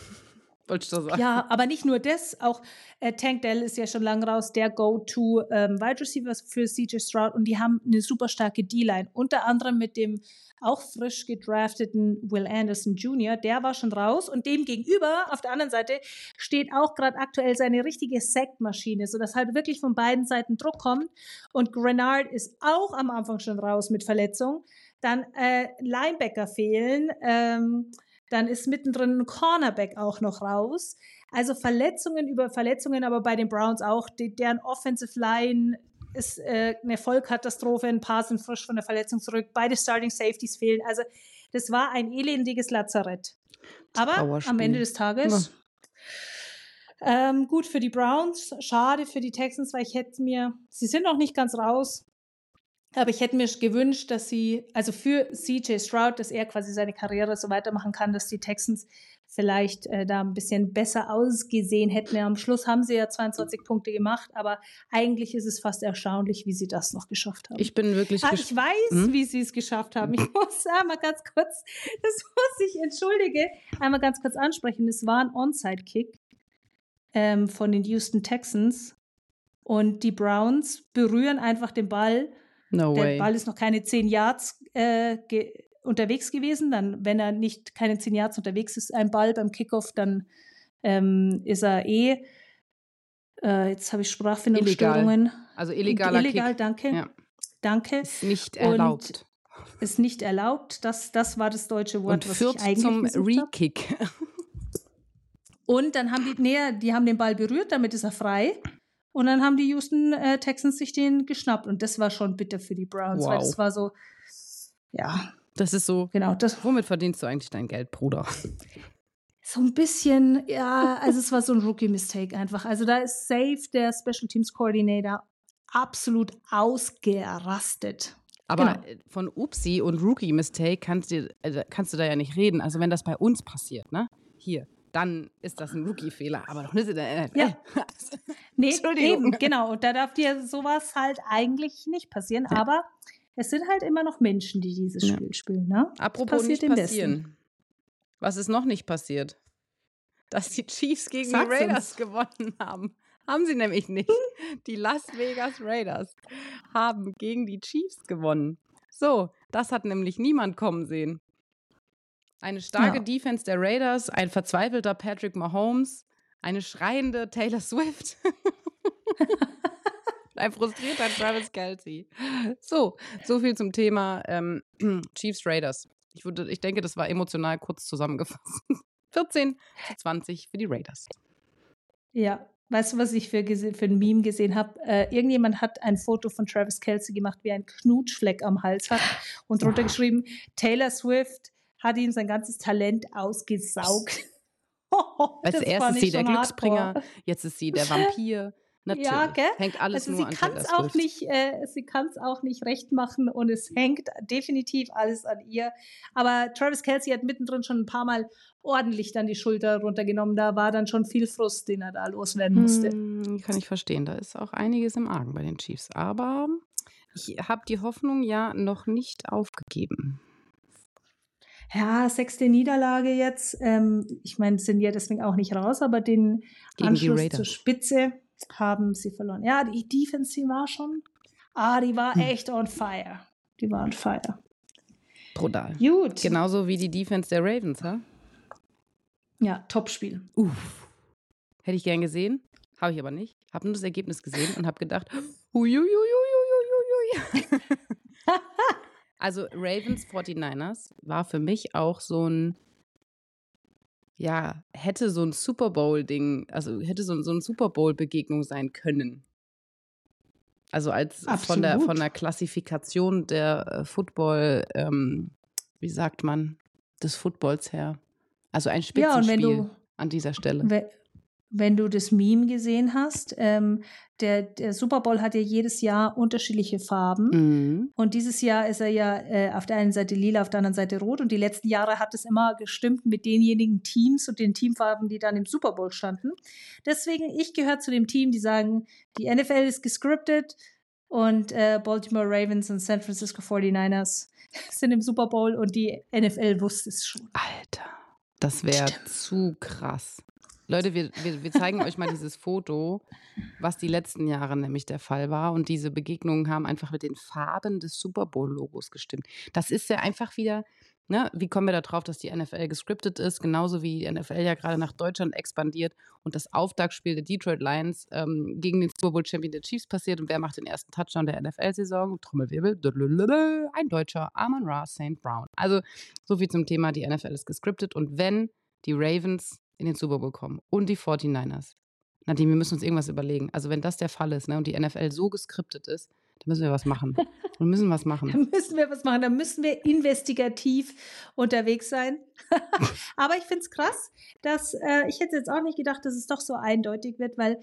Wollte ich so sagen. Ja, aber nicht nur das, auch äh, Tank Dell ist ja schon lange raus, der Go-To ähm, Wide Receiver für CJ Stroud und die haben eine super starke D-Line. Unter anderem mit dem auch frisch gedrafteten Will Anderson Jr., der war schon raus und dem gegenüber auf der anderen Seite steht auch gerade aktuell seine richtige Sack-Maschine, sodass halt wirklich von beiden Seiten Druck kommt und Grenard ist auch am Anfang schon raus mit Verletzung. Dann äh, Linebacker fehlen. Ähm, dann ist mittendrin ein Cornerback auch noch raus. Also Verletzungen über Verletzungen, aber bei den Browns auch. Die, deren Offensive Line ist äh, eine Vollkatastrophe. Ein paar sind frisch von der Verletzung zurück. Beide Starting Safeties fehlen. Also das war ein elendiges Lazarett. Aber am Ende des Tages ja. ähm, gut für die Browns, schade für die Texans, weil ich hätte mir, sie sind noch nicht ganz raus, aber ich hätte mir gewünscht, dass sie, also für CJ Stroud, dass er quasi seine Karriere so weitermachen kann, dass die Texans vielleicht äh, da ein bisschen besser ausgesehen hätten. Ja, am Schluss haben sie ja 22 Punkte gemacht, aber eigentlich ist es fast erstaunlich, wie sie das noch geschafft haben. Ich bin wirklich. Ah, ich weiß, hm? wie sie es geschafft haben. Ich muss einmal ganz kurz, das muss ich, entschuldige, einmal ganz kurz ansprechen. Es war ein Onside-Kick ähm, von den Houston Texans und die Browns berühren einfach den Ball No der way. Ball ist noch keine zehn Yards äh, ge unterwegs gewesen. Dann, wenn er nicht keine zehn Yards unterwegs ist, ein Ball beim Kickoff, dann ähm, ist er eh. Äh, jetzt habe ich Sprachfindungsstörungen. Also illegaler Illegal, Kick. danke. Ja. Danke. Ist nicht erlaubt. Und ist nicht erlaubt. Das, das war das deutsche Wort, Und was ich eigentlich zum Re-Kick. Und dann haben die, nee, die haben den Ball berührt, damit ist er frei. Und dann haben die Houston äh, Texans sich den geschnappt. Und das war schon bitter für die Browns, wow. weil das war so, ja. Das ist so. Genau. Das, womit verdienst du eigentlich dein Geld, Bruder? So ein bisschen, ja, also es war so ein Rookie-Mistake einfach. Also da ist safe der Special Teams Coordinator absolut ausgerastet. Aber genau. von Upsi und Rookie-Mistake kannst, du, also kannst du da ja nicht reden. Also wenn das bei uns passiert, ne? Hier, dann ist das ein Rookie-Fehler, aber doch nicht in der NFL. Ja. nee, eben, genau. Und da darf dir sowas halt eigentlich nicht passieren. Ja. Aber es sind halt immer noch Menschen, die dieses Spiel ja. spielen. Ne? Apropos nicht passieren. Was ist noch nicht passiert? Dass die Chiefs gegen Sag's die Raiders uns. gewonnen haben. Haben sie nämlich nicht. Die Las Vegas Raiders haben gegen die Chiefs gewonnen. So, das hat nämlich niemand kommen sehen. Eine starke ja. Defense der Raiders, ein verzweifelter Patrick Mahomes, eine schreiende Taylor Swift. ein frustrierter Travis Kelsey. So, so viel zum Thema ähm, Chiefs Raiders. Ich, würde, ich denke, das war emotional kurz zusammengefasst. 14 zu 20 für die Raiders. Ja, weißt du, was ich für, für ein Meme gesehen habe? Äh, irgendjemand hat ein Foto von Travis Kelsey gemacht, wie ein Knutschfleck am Hals hat und drunter geschrieben, Taylor Swift hat ihm sein ganzes Talent ausgesaugt. Als erstes sie der Glücksbringer, jetzt ist sie der Vampir. Natürlich. Ja, gell? Hängt alles also nur sie kann es auch nicht, äh, sie kann es auch nicht recht machen und es hängt definitiv alles an ihr. Aber Travis Kelsey hat mittendrin schon ein paar Mal ordentlich dann die Schulter runtergenommen. Da war dann schon viel Frust, den er da loswerden musste. Hm, kann ich verstehen. Da ist auch einiges im Argen bei den Chiefs. Aber ich habe die Hoffnung ja noch nicht aufgegeben ja, sechste Niederlage jetzt. Ähm, ich meine, sind ja deswegen auch nicht raus, aber den Gegen Anschluss zur Spitze haben sie verloren. Ja, die Defense die war schon, ah, die war hm. echt on fire. Die war on fire. Brutal. Gut. Genauso wie die Defense der Ravens, ha? Ja, Topspiel. Uff. Hätte ich gern gesehen, habe ich aber nicht. Habe nur das Ergebnis gesehen und habe gedacht, uiuiuiuiuiui. Also Ravens 49ers war für mich auch so ein, ja, hätte so ein Super Bowl-Ding, also hätte so, so ein Super Bowl-Begegnung sein können. Also als von der, von der Klassifikation der äh, Football, ähm, wie sagt man, des Footballs her. Also ein Spitzenspiel ja, du, an dieser Stelle wenn du das Meme gesehen hast, ähm, der, der Super Bowl hat ja jedes Jahr unterschiedliche Farben. Mhm. Und dieses Jahr ist er ja äh, auf der einen Seite lila, auf der anderen Seite rot. Und die letzten Jahre hat es immer gestimmt mit denjenigen Teams und den Teamfarben, die dann im Super Bowl standen. Deswegen, ich gehöre zu dem Team, die sagen, die NFL ist gescriptet und äh, Baltimore Ravens und San Francisco 49ers sind im Super Bowl und die NFL wusste es schon. Alter, das wäre zu krass. Leute, wir, wir, wir zeigen euch mal dieses Foto, was die letzten Jahre nämlich der Fall war. Und diese Begegnungen haben einfach mit den Farben des Super Bowl-Logos gestimmt. Das ist ja einfach wieder, ne, wie kommen wir da drauf, dass die NFL gescriptet ist, genauso wie die NFL ja gerade nach Deutschland expandiert und das Auftaktspiel der Detroit Lions ähm, gegen den Super Bowl Champion der Chiefs passiert und wer macht den ersten Touchdown der NFL-Saison? Trommelwirbel, ein Deutscher, Amon Ra St. Brown. Also so viel zum Thema, die NFL ist gescriptet und wenn die Ravens in den Super Bowl kommen und die 49ers. Nadine, wir müssen uns irgendwas überlegen. Also wenn das der Fall ist ne, und die NFL so geskriptet ist, dann müssen wir was machen. Wir müssen was machen. dann müssen wir was machen. Dann müssen wir investigativ unterwegs sein. Aber ich finde es krass, dass äh, ich hätte jetzt auch nicht gedacht, dass es doch so eindeutig wird, weil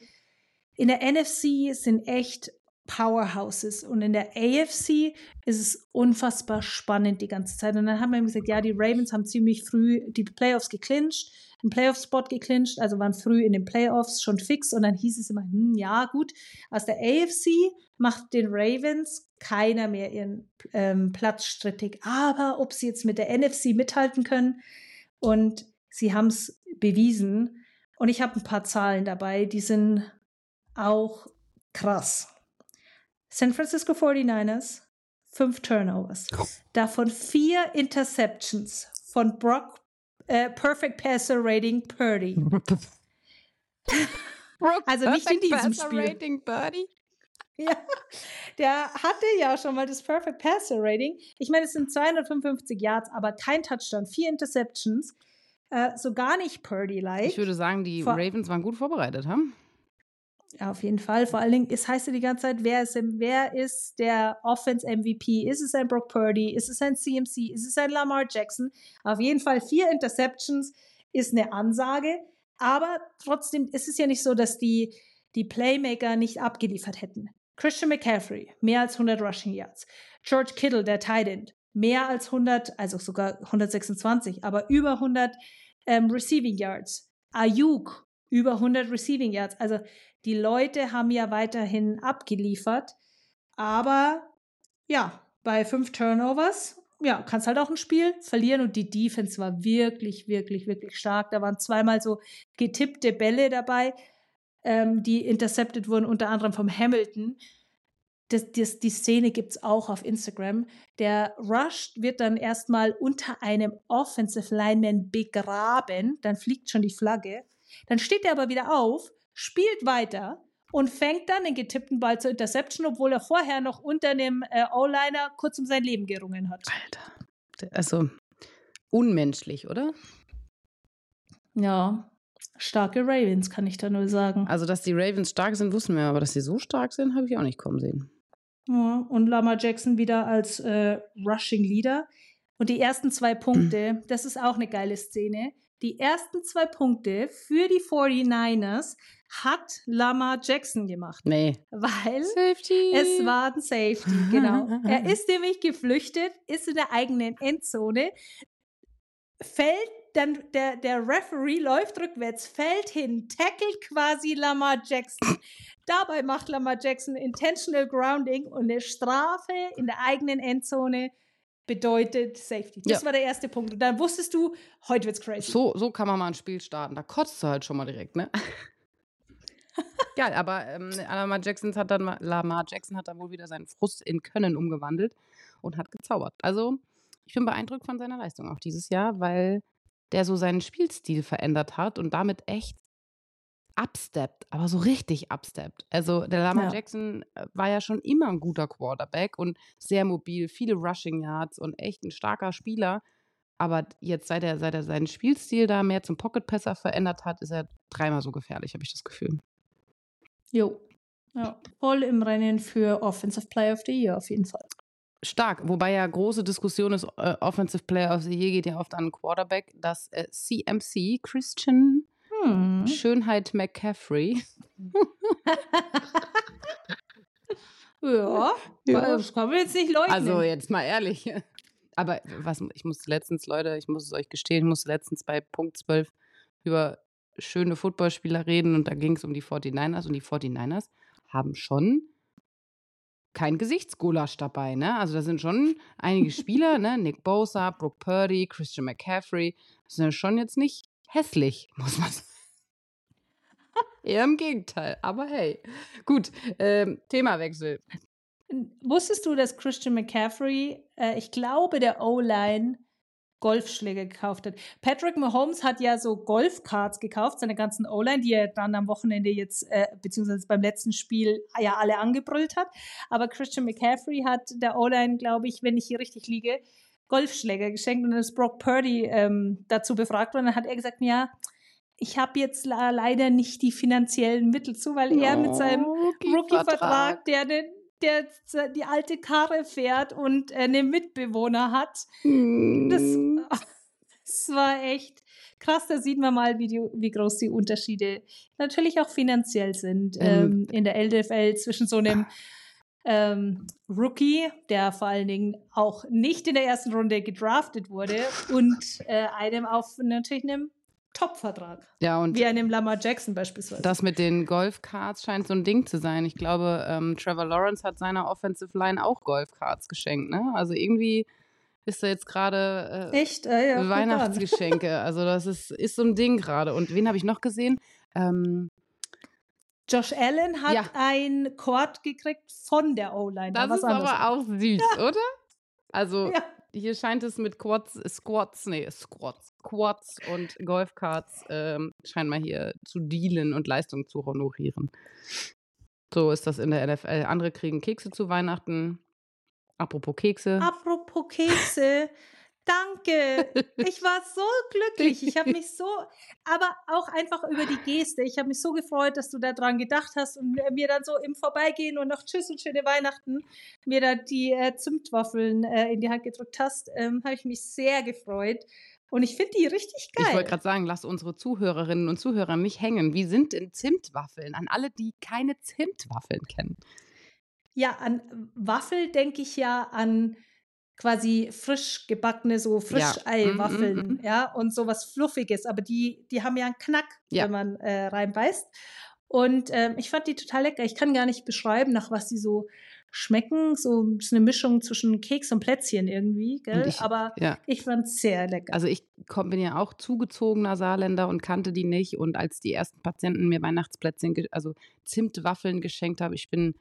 in der NFC sind echt Powerhouses und in der AFC ist es unfassbar spannend die ganze Zeit. Und dann haben wir gesagt, ja, die Ravens haben ziemlich früh die Playoffs geclincht einen Playoff-Spot geclincht, also waren früh in den Playoffs schon fix und dann hieß es immer, hm, ja gut, aus der AFC macht den Ravens keiner mehr ihren ähm, Platz strittig. Aber ob sie jetzt mit der NFC mithalten können und sie haben es bewiesen. Und ich habe ein paar Zahlen dabei, die sind auch krass. San Francisco 49ers, fünf Turnovers. Davon vier Interceptions von Brock äh, Perfect Passer Rating Purdy. also nicht in diesem Passer Spiel. Rating Purdy? Ja, der hatte ja schon mal das Perfect Passer Rating. Ich meine, es sind 255 Yards, aber kein Touchdown, vier Interceptions. Äh, so gar nicht Purdy-like. Ich würde sagen, die Vor Ravens waren gut vorbereitet, haben? Ja, auf jeden Fall. Vor allen Dingen, es heißt ja die ganze Zeit, wer ist, wer ist der Offense MVP? Ist es ein Brock Purdy? Ist es ein CMC? Ist es ein Lamar Jackson? Auf jeden Fall vier Interceptions ist eine Ansage. Aber trotzdem ist es ja nicht so, dass die, die Playmaker nicht abgeliefert hätten. Christian McCaffrey, mehr als 100 Rushing Yards. George Kittle, der Tight End, mehr als 100, also sogar 126, aber über 100 ähm, Receiving Yards. Ayuk, über 100 Receiving Yards. Also die Leute haben ja weiterhin abgeliefert, aber ja, bei fünf Turnovers, ja, kannst halt auch ein Spiel verlieren und die Defense war wirklich, wirklich, wirklich stark. Da waren zweimal so getippte Bälle dabei, ähm, die intercepted wurden, unter anderem vom Hamilton. Das, das, die Szene gibt es auch auf Instagram. Der Rush wird dann erstmal unter einem Offensive Lineman begraben. Dann fliegt schon die Flagge. Dann steht er aber wieder auf spielt weiter und fängt dann den getippten Ball zur Interception, obwohl er vorher noch unter einem äh, O-Liner kurz um sein Leben gerungen hat. Alter. Also unmenschlich, oder? Ja, starke Ravens, kann ich da nur sagen. Also, dass die Ravens stark sind, wussten wir, aber dass sie so stark sind, habe ich auch nicht kommen sehen. Ja, und Lama Jackson wieder als äh, Rushing Leader. Und die ersten zwei Punkte, das ist auch eine geile Szene. Die ersten zwei Punkte für die 49ers hat Lama Jackson gemacht. Nee. Weil Safety. es war ein Safety, genau. er ist nämlich geflüchtet, ist in der eigenen Endzone, fällt dann der, der Referee läuft rückwärts, fällt hin, tackelt quasi Lamar Jackson. Dabei macht Lamar Jackson Intentional Grounding und eine Strafe in der eigenen Endzone bedeutet Safety. Das ja. war der erste Punkt. Und dann wusstest du, heute wird's crazy. So, so kann man mal ein Spiel starten. Da kotzt du halt schon mal direkt, ne? Geil, aber ähm, Lamar, Jackson hat dann, Lamar Jackson hat dann wohl wieder seinen Frust in Können umgewandelt und hat gezaubert. Also, ich bin beeindruckt von seiner Leistung auch dieses Jahr, weil der so seinen Spielstil verändert hat und damit echt upsteppt, aber so richtig upsteppt. Also der Lamar ja. Jackson äh, war ja schon immer ein guter Quarterback und sehr mobil, viele Rushing Yards und echt ein starker Spieler. Aber jetzt, seit er, seit er seinen Spielstil da mehr zum Pocket-Passer verändert hat, ist er dreimal so gefährlich, habe ich das Gefühl. Jo. Ja, voll im Rennen für Offensive Player of the Year auf jeden Fall. Stark, wobei ja große Diskussion ist, äh, Offensive Player of the Year geht ja oft an Quarterback, dass äh, CMC, Christian hm. Schönheit McCaffrey. ja, ja, das kann man jetzt nicht leugnen. Also jetzt mal ehrlich. Aber was, ich musste letztens, Leute, ich muss es euch gestehen, ich musste letztens bei Punkt 12 über schöne Footballspieler reden und da ging es um die 49ers und die 49ers haben schon kein Gesichtsgulasch dabei, ne? Also da sind schon einige Spieler, ne? Nick Bosa, Brooke Purdy, Christian McCaffrey, das sind schon jetzt nicht hässlich, muss man sagen. Eher im Gegenteil. Aber hey, gut, ähm, Themawechsel. Wusstest du, dass Christian McCaffrey, äh, ich glaube, der O-Line Golfschläge gekauft hat? Patrick Mahomes hat ja so Golfcards gekauft, seine ganzen O-Line, die er dann am Wochenende jetzt, äh, beziehungsweise beim letzten Spiel ja alle angebrüllt hat. Aber Christian McCaffrey hat der O-Line, glaube ich, wenn ich hier richtig liege, Golfschläger geschenkt und dann ist Brock Purdy ähm, dazu befragt worden. Dann hat er gesagt, ja, ich habe jetzt leider nicht die finanziellen Mittel zu, weil er mit seinem Rookie-Vertrag, der, den, der die alte Karre fährt und eine Mitbewohner hat, mm. das, das war echt krass. Da sieht man mal, wie, die, wie groß die Unterschiede natürlich auch finanziell sind ähm, ähm, in der LDFL zwischen so einem ähm, Rookie, der vor allen Dingen auch nicht in der ersten Runde gedraftet wurde, und äh, einem auf natürlich einem Top-Vertrag. Ja, und Wie einem Lamar Jackson beispielsweise. Das mit den Golfcards scheint so ein Ding zu sein. Ich glaube, ähm, Trevor Lawrence hat seiner Offensive Line auch Golfcards geschenkt. Ne? Also irgendwie ist da jetzt gerade äh, Echt? Ja, Weihnachtsgeschenke. also das ist, ist so ein Ding gerade. Und wen habe ich noch gesehen? Ähm, Josh Allen hat ja. ein Chord gekriegt von der O-Line. Das ist aber auch süß, ja. oder? Also ja hier scheint es mit Quads, Squats, nee, Squats, Quads und Golfcards ähm, scheinbar hier zu dealen und Leistung zu honorieren. So ist das in der NFL. Andere kriegen Kekse zu Weihnachten. Apropos Kekse. Apropos Kekse. Danke. Ich war so glücklich. Ich habe mich so, aber auch einfach über die Geste. Ich habe mich so gefreut, dass du daran gedacht hast und mir dann so im Vorbeigehen und noch Tschüss und schöne Weihnachten mir da die äh, Zimtwaffeln äh, in die Hand gedrückt hast. Ähm, habe ich mich sehr gefreut. Und ich finde die richtig geil. Ich wollte gerade sagen, lass unsere Zuhörerinnen und Zuhörer nicht hängen. Wie sind denn Zimtwaffeln? An alle, die keine Zimtwaffeln kennen. Ja, an Waffel denke ich ja an quasi frisch gebackene, so Frischei-Waffeln, ja. Mm, mm, mm. ja, und sowas Fluffiges, aber die, die haben ja einen Knack, ja. wenn man äh, reinbeißt. Und ähm, ich fand die total lecker. Ich kann gar nicht beschreiben, nach was die so schmecken. So ist eine Mischung zwischen Keks und Plätzchen irgendwie, gell? Ich, aber ja. ich fand es sehr lecker. Also ich komm, bin ja auch zugezogener Saarländer und kannte die nicht. Und als die ersten Patienten mir Weihnachtsplätzchen, also Zimtwaffeln geschenkt haben, ich bin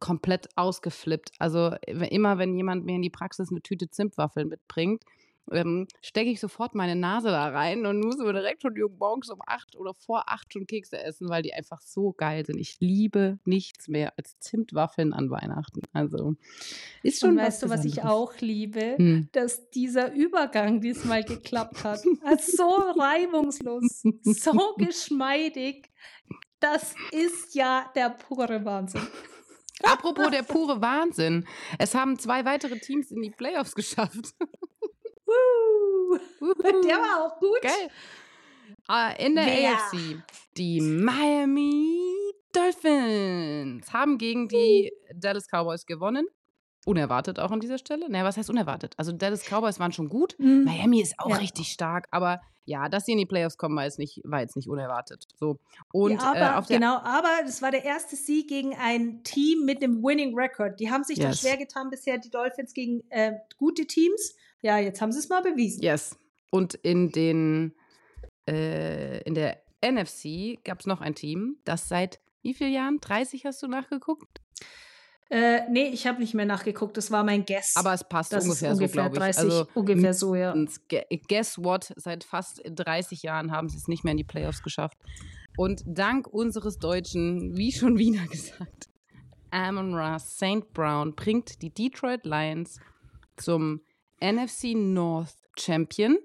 komplett ausgeflippt. Also immer, wenn jemand mir in die Praxis eine Tüte Zimtwaffeln mitbringt, ähm, stecke ich sofort meine Nase da rein und muss mir direkt schon morgens um acht oder vor acht schon Kekse essen, weil die einfach so geil sind. Ich liebe nichts mehr als Zimtwaffeln an Weihnachten. Also ist schon. Und weißt du, was ich auch liebe? Hm. Dass dieser Übergang diesmal geklappt hat. Also so reibungslos, so geschmeidig. Das ist ja der pure Wahnsinn. Apropos der pure Wahnsinn. Es haben zwei weitere Teams in die Playoffs geschafft. Der war auch gut. Geil. Uh, in der Wer? AFC. Die Miami Dolphins haben gegen die Dallas Cowboys gewonnen. Unerwartet auch an dieser Stelle. Naja, was heißt unerwartet? Also Dallas Cowboys waren schon gut. Mhm. Miami ist auch ja. richtig stark, aber ja, dass sie in die Playoffs kommen, war jetzt nicht, war jetzt nicht unerwartet. So. Und, ja, äh, aber, äh, genau, aber das war der erste Sieg gegen ein Team mit einem Winning Record. Die haben sich yes. doch schwer getan bisher, die Dolphins gegen äh, gute Teams. Ja, jetzt haben sie es mal bewiesen. Yes. Und in den äh, in der NFC gab es noch ein Team, das seit wie vielen Jahren? 30 hast du nachgeguckt? Äh, nee, ich habe nicht mehr nachgeguckt. Das war mein Guess. Aber es passt das ungefähr, ungefähr so, glaube ich. 30, also, ungefähr so, ja. Guess what? Seit fast 30 Jahren haben sie es nicht mehr in die Playoffs geschafft. Und dank unseres Deutschen, wie schon wieder gesagt, Amon Ra St. Brown bringt die Detroit Lions zum NFC North Champion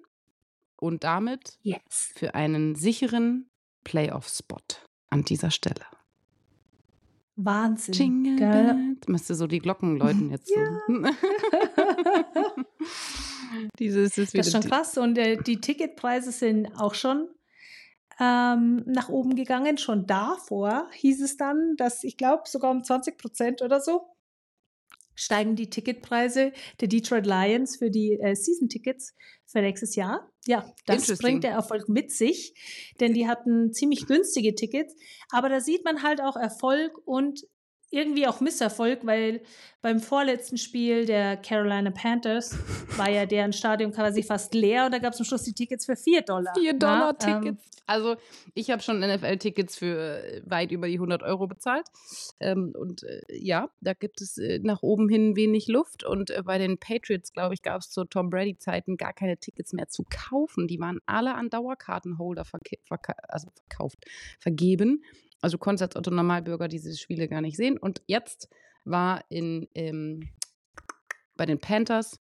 und damit yes. für einen sicheren Playoff-Spot an dieser Stelle. Wahnsinn. Jingle Geil. Müsste so die Glocken läuten jetzt ja. so. Dieses ist das ist schon krass. Und äh, die Ticketpreise sind auch schon ähm, nach oben gegangen. Schon davor hieß es dann, dass ich glaube sogar um 20 Prozent oder so steigen die Ticketpreise der Detroit Lions für die äh, Season-Tickets für nächstes Jahr. Ja, das bringt der Erfolg mit sich, denn die hatten ziemlich günstige Tickets. Aber da sieht man halt auch Erfolg und irgendwie auch Misserfolg, weil beim vorletzten Spiel der Carolina Panthers war ja deren Stadion quasi fast leer und da gab es am Schluss die Tickets für 4 Dollar. 4 Dollar Na, ähm, Tickets. Ähm, also ich habe schon NFL-Tickets für äh, weit über die 100 Euro bezahlt. Ähm, und äh, ja, da gibt es äh, nach oben hin wenig Luft. Und äh, bei den Patriots, glaube ich, gab es zu Tom Brady-Zeiten gar keine Tickets mehr zu kaufen. Die waren alle an Dauerkartenholder verka also verkauft, vergeben. Also du konntest als Otto Normalbürger diese Spiele gar nicht sehen. Und jetzt war in, ähm, bei den Panthers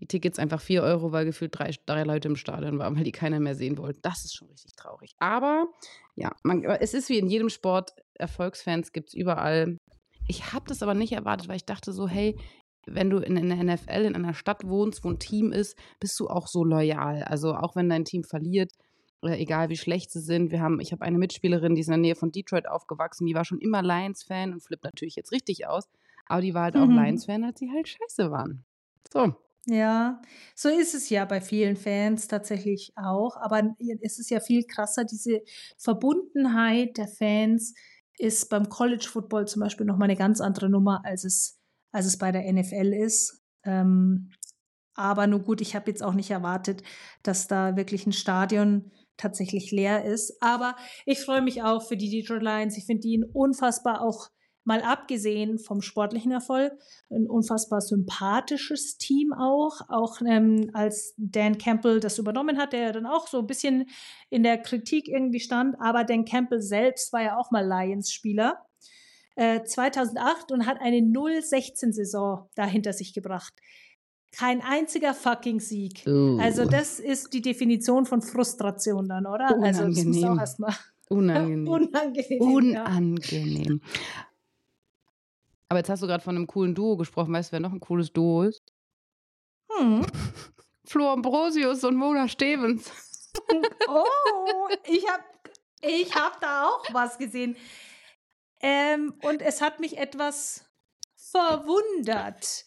die Tickets einfach 4 Euro, weil gefühlt drei, drei Leute im Stadion waren, weil die keiner mehr sehen wollten. Das ist schon richtig traurig. Aber ja, man, es ist wie in jedem Sport, Erfolgsfans gibt es überall. Ich habe das aber nicht erwartet, weil ich dachte so, hey, wenn du in, in der NFL in einer Stadt wohnst, wo ein Team ist, bist du auch so loyal. Also auch wenn dein Team verliert, äh, egal wie schlecht sie sind. Wir haben, ich habe eine Mitspielerin, die ist in der Nähe von Detroit aufgewachsen, die war schon immer Lions-Fan und flippt natürlich jetzt richtig aus. Aber die war halt mhm. auch Lions-Fan, als sie halt scheiße waren. So. Ja, so ist es ja bei vielen Fans tatsächlich auch. Aber es ist ja viel krasser, diese Verbundenheit der Fans ist beim College Football zum Beispiel nochmal eine ganz andere Nummer, als es, als es bei der NFL ist. Ähm, aber nur gut, ich habe jetzt auch nicht erwartet, dass da wirklich ein Stadion tatsächlich leer ist. Aber ich freue mich auch für die Detroit Lions. Ich finde die ein unfassbar auch mal abgesehen vom sportlichen Erfolg, ein unfassbar sympathisches Team auch. Auch ähm, als Dan Campbell das übernommen hat, der ja dann auch so ein bisschen in der Kritik irgendwie stand. Aber Dan Campbell selbst war ja auch mal Lions-Spieler. 2008 äh, und hat eine 0-16-Saison dahinter sich gebracht. Kein einziger fucking Sieg. Uh, Also das ist die Definition von Frustration dann, oder? Also das muss Unangenehm. auch erstmal unangenehm. unangenehm. ja. Unangenehm. Aber jetzt hast du gerade von einem coolen Duo gesprochen. Weißt du, wer noch ein cooles Duo ist? Hm. Flo Ambrosius und Mona Stevens. Oh, ich habe ich hab da auch was gesehen. Ähm, und es hat mich etwas verwundert.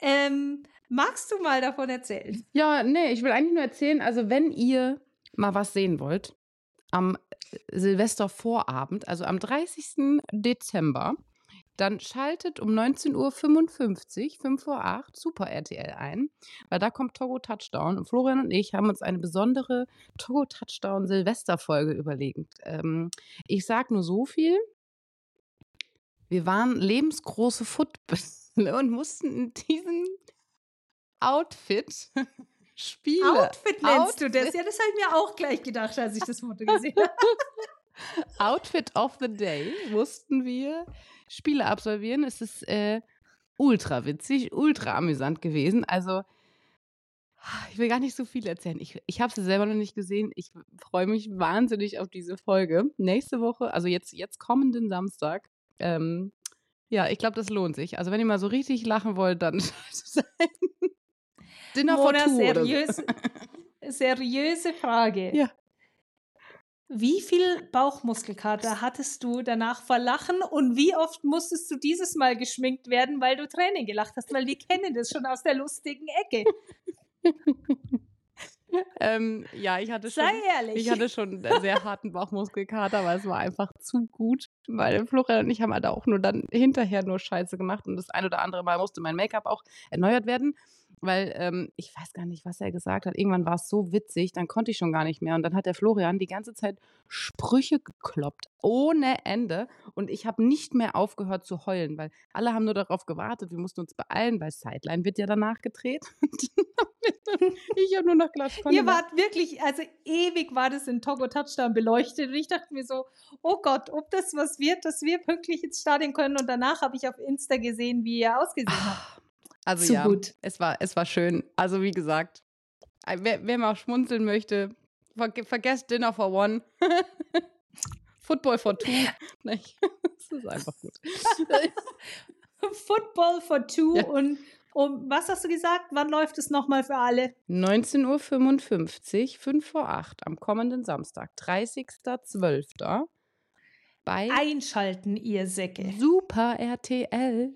Ähm, magst du mal davon erzählen? Ja, nee, ich will eigentlich nur erzählen, also wenn ihr mal was sehen wollt, am Silvestervorabend, also am 30. Dezember, dann schaltet um 19.55 Uhr, 5 vor 8, Super RTL ein, weil da kommt Togo Touchdown. Und Florian und ich haben uns eine besondere Togo Touchdown Silvesterfolge überlegt. Ähm, ich sag nur so viel. Wir waren lebensgroße Footballer und mussten in diesem Outfit Spiele. Outfit nennst du das? Outfit. Ja, das habe ich mir auch gleich gedacht, als ich das Foto gesehen habe. Outfit of the Day mussten wir Spiele absolvieren. Es ist äh, ultra witzig, ultra amüsant gewesen. Also, ich will gar nicht so viel erzählen. Ich, ich habe sie selber noch nicht gesehen. Ich freue mich wahnsinnig auf diese Folge. Nächste Woche, also jetzt, jetzt kommenden Samstag. Ähm, ja, ich glaube, das lohnt sich. Also, wenn ihr mal so richtig lachen wollt, dann. Dinner for Mona, two oder so. seriös, seriöse Frage. Ja. Wie viel Bauchmuskelkater hattest du danach vor Lachen und wie oft musstest du dieses Mal geschminkt werden, weil du Tränen gelacht hast? Weil wir kennen das schon aus der lustigen Ecke. Ähm, ja, ich hatte schon. Sei ehrlich. Ich hatte schon einen sehr harten Bauchmuskelkater, aber es war einfach zu gut, weil Florian und ich haben halt auch nur dann hinterher nur Scheiße gemacht und das ein oder andere Mal musste mein Make-up auch erneuert werden, weil ähm, ich weiß gar nicht, was er gesagt hat. Irgendwann war es so witzig, dann konnte ich schon gar nicht mehr und dann hat der Florian die ganze Zeit Sprüche gekloppt, ohne Ende und ich habe nicht mehr aufgehört zu heulen, weil alle haben nur darauf gewartet, wir mussten uns beeilen, weil Sideline wird ja danach gedreht. ich habe nur noch Klatsch. Ihr wart wirklich, also ewig war das in Togo Touchdown beleuchtet und ich dachte mir so, oh Gott, ob das was wird, dass wir pünktlich ins Stadion können und danach habe ich auf Insta gesehen, wie ihr ausgesehen habt. Also Zu ja, gut. es war, es war schön. Also wie gesagt, äh, wer, wer mal schmunzeln möchte, ver vergesst Dinner for One. Football for Two. Nicht? Das ist einfach gut. Football for Two Ja. und um, was hast du gesagt? Wann läuft es nochmal für alle? 19.55 Uhr, 5 vor 8 am kommenden Samstag, 30.12. bei Einschalten, ihr Säcke. Super RTL.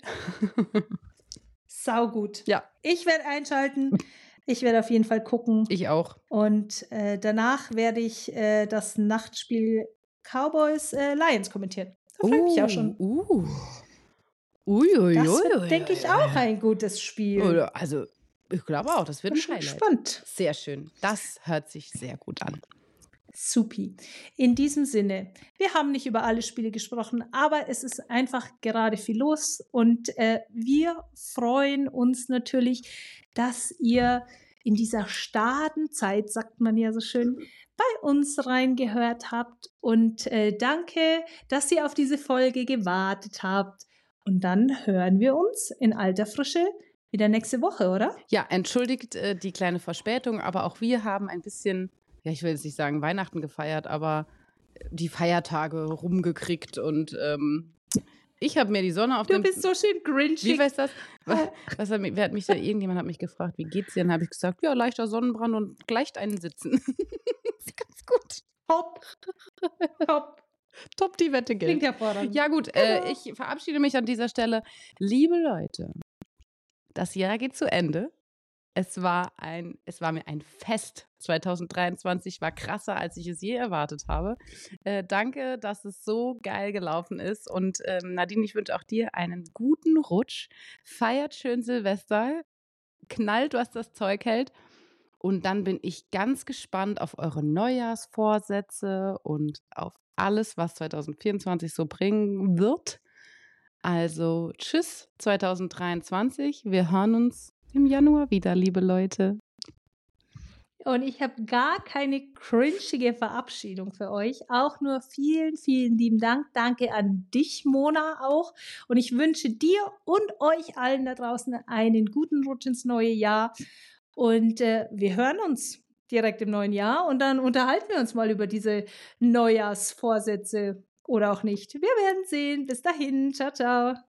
Saugut. Ja. Ich werde einschalten. Ich werde auf jeden Fall gucken. Ich auch. Und äh, danach werde ich äh, das Nachtspiel Cowboys äh, Lions kommentieren. Da freue ich mich auch schon. Uh. Uiuiui. Das wird, denke ich, auch ein gutes Spiel. Also, ich glaube auch, das wird Bin ein Highlight. gespannt. Sehr schön. Das hört sich sehr gut an. Supi. In diesem Sinne, wir haben nicht über alle Spiele gesprochen, aber es ist einfach gerade viel los und äh, wir freuen uns natürlich, dass ihr in dieser starren Zeit, sagt man ja so schön, bei uns reingehört habt und äh, danke, dass ihr auf diese Folge gewartet habt. Und dann hören wir uns in alter Frische wieder nächste Woche, oder? Ja, entschuldigt äh, die kleine Verspätung, aber auch wir haben ein bisschen, ja, ich will jetzt nicht sagen Weihnachten gefeiert, aber die Feiertage rumgekriegt und ähm, ich habe mir die Sonne auf Du dem. bist so schön Wie grinchig. weiß das? Was, was hat mich, wer hat mich da, irgendjemand hat mich gefragt, wie geht's dir? Dann habe ich gesagt, ja, leichter Sonnenbrand und gleicht einen Sitzen. ist ganz gut. Hopp, hopp. Top, die Wette gilt. Klingt hervorragend. Ja, gut, äh, ich verabschiede mich an dieser Stelle. Liebe Leute, das Jahr geht zu Ende. Es war, ein, es war mir ein Fest. 2023 war krasser, als ich es je erwartet habe. Äh, danke, dass es so geil gelaufen ist. Und ähm, Nadine, ich wünsche auch dir einen guten Rutsch. Feiert schön Silvester. Knallt, was das Zeug hält. Und dann bin ich ganz gespannt auf eure Neujahrsvorsätze und auf alles, was 2024 so bringen wird. Also tschüss 2023. Wir hören uns im Januar wieder, liebe Leute. Und ich habe gar keine cringige Verabschiedung für euch. Auch nur vielen, vielen lieben Dank. Danke an dich, Mona, auch. Und ich wünsche dir und euch allen da draußen einen guten Rutsch ins neue Jahr. Und äh, wir hören uns direkt im neuen Jahr und dann unterhalten wir uns mal über diese Neujahrsvorsätze oder auch nicht. Wir werden sehen. Bis dahin. Ciao, ciao.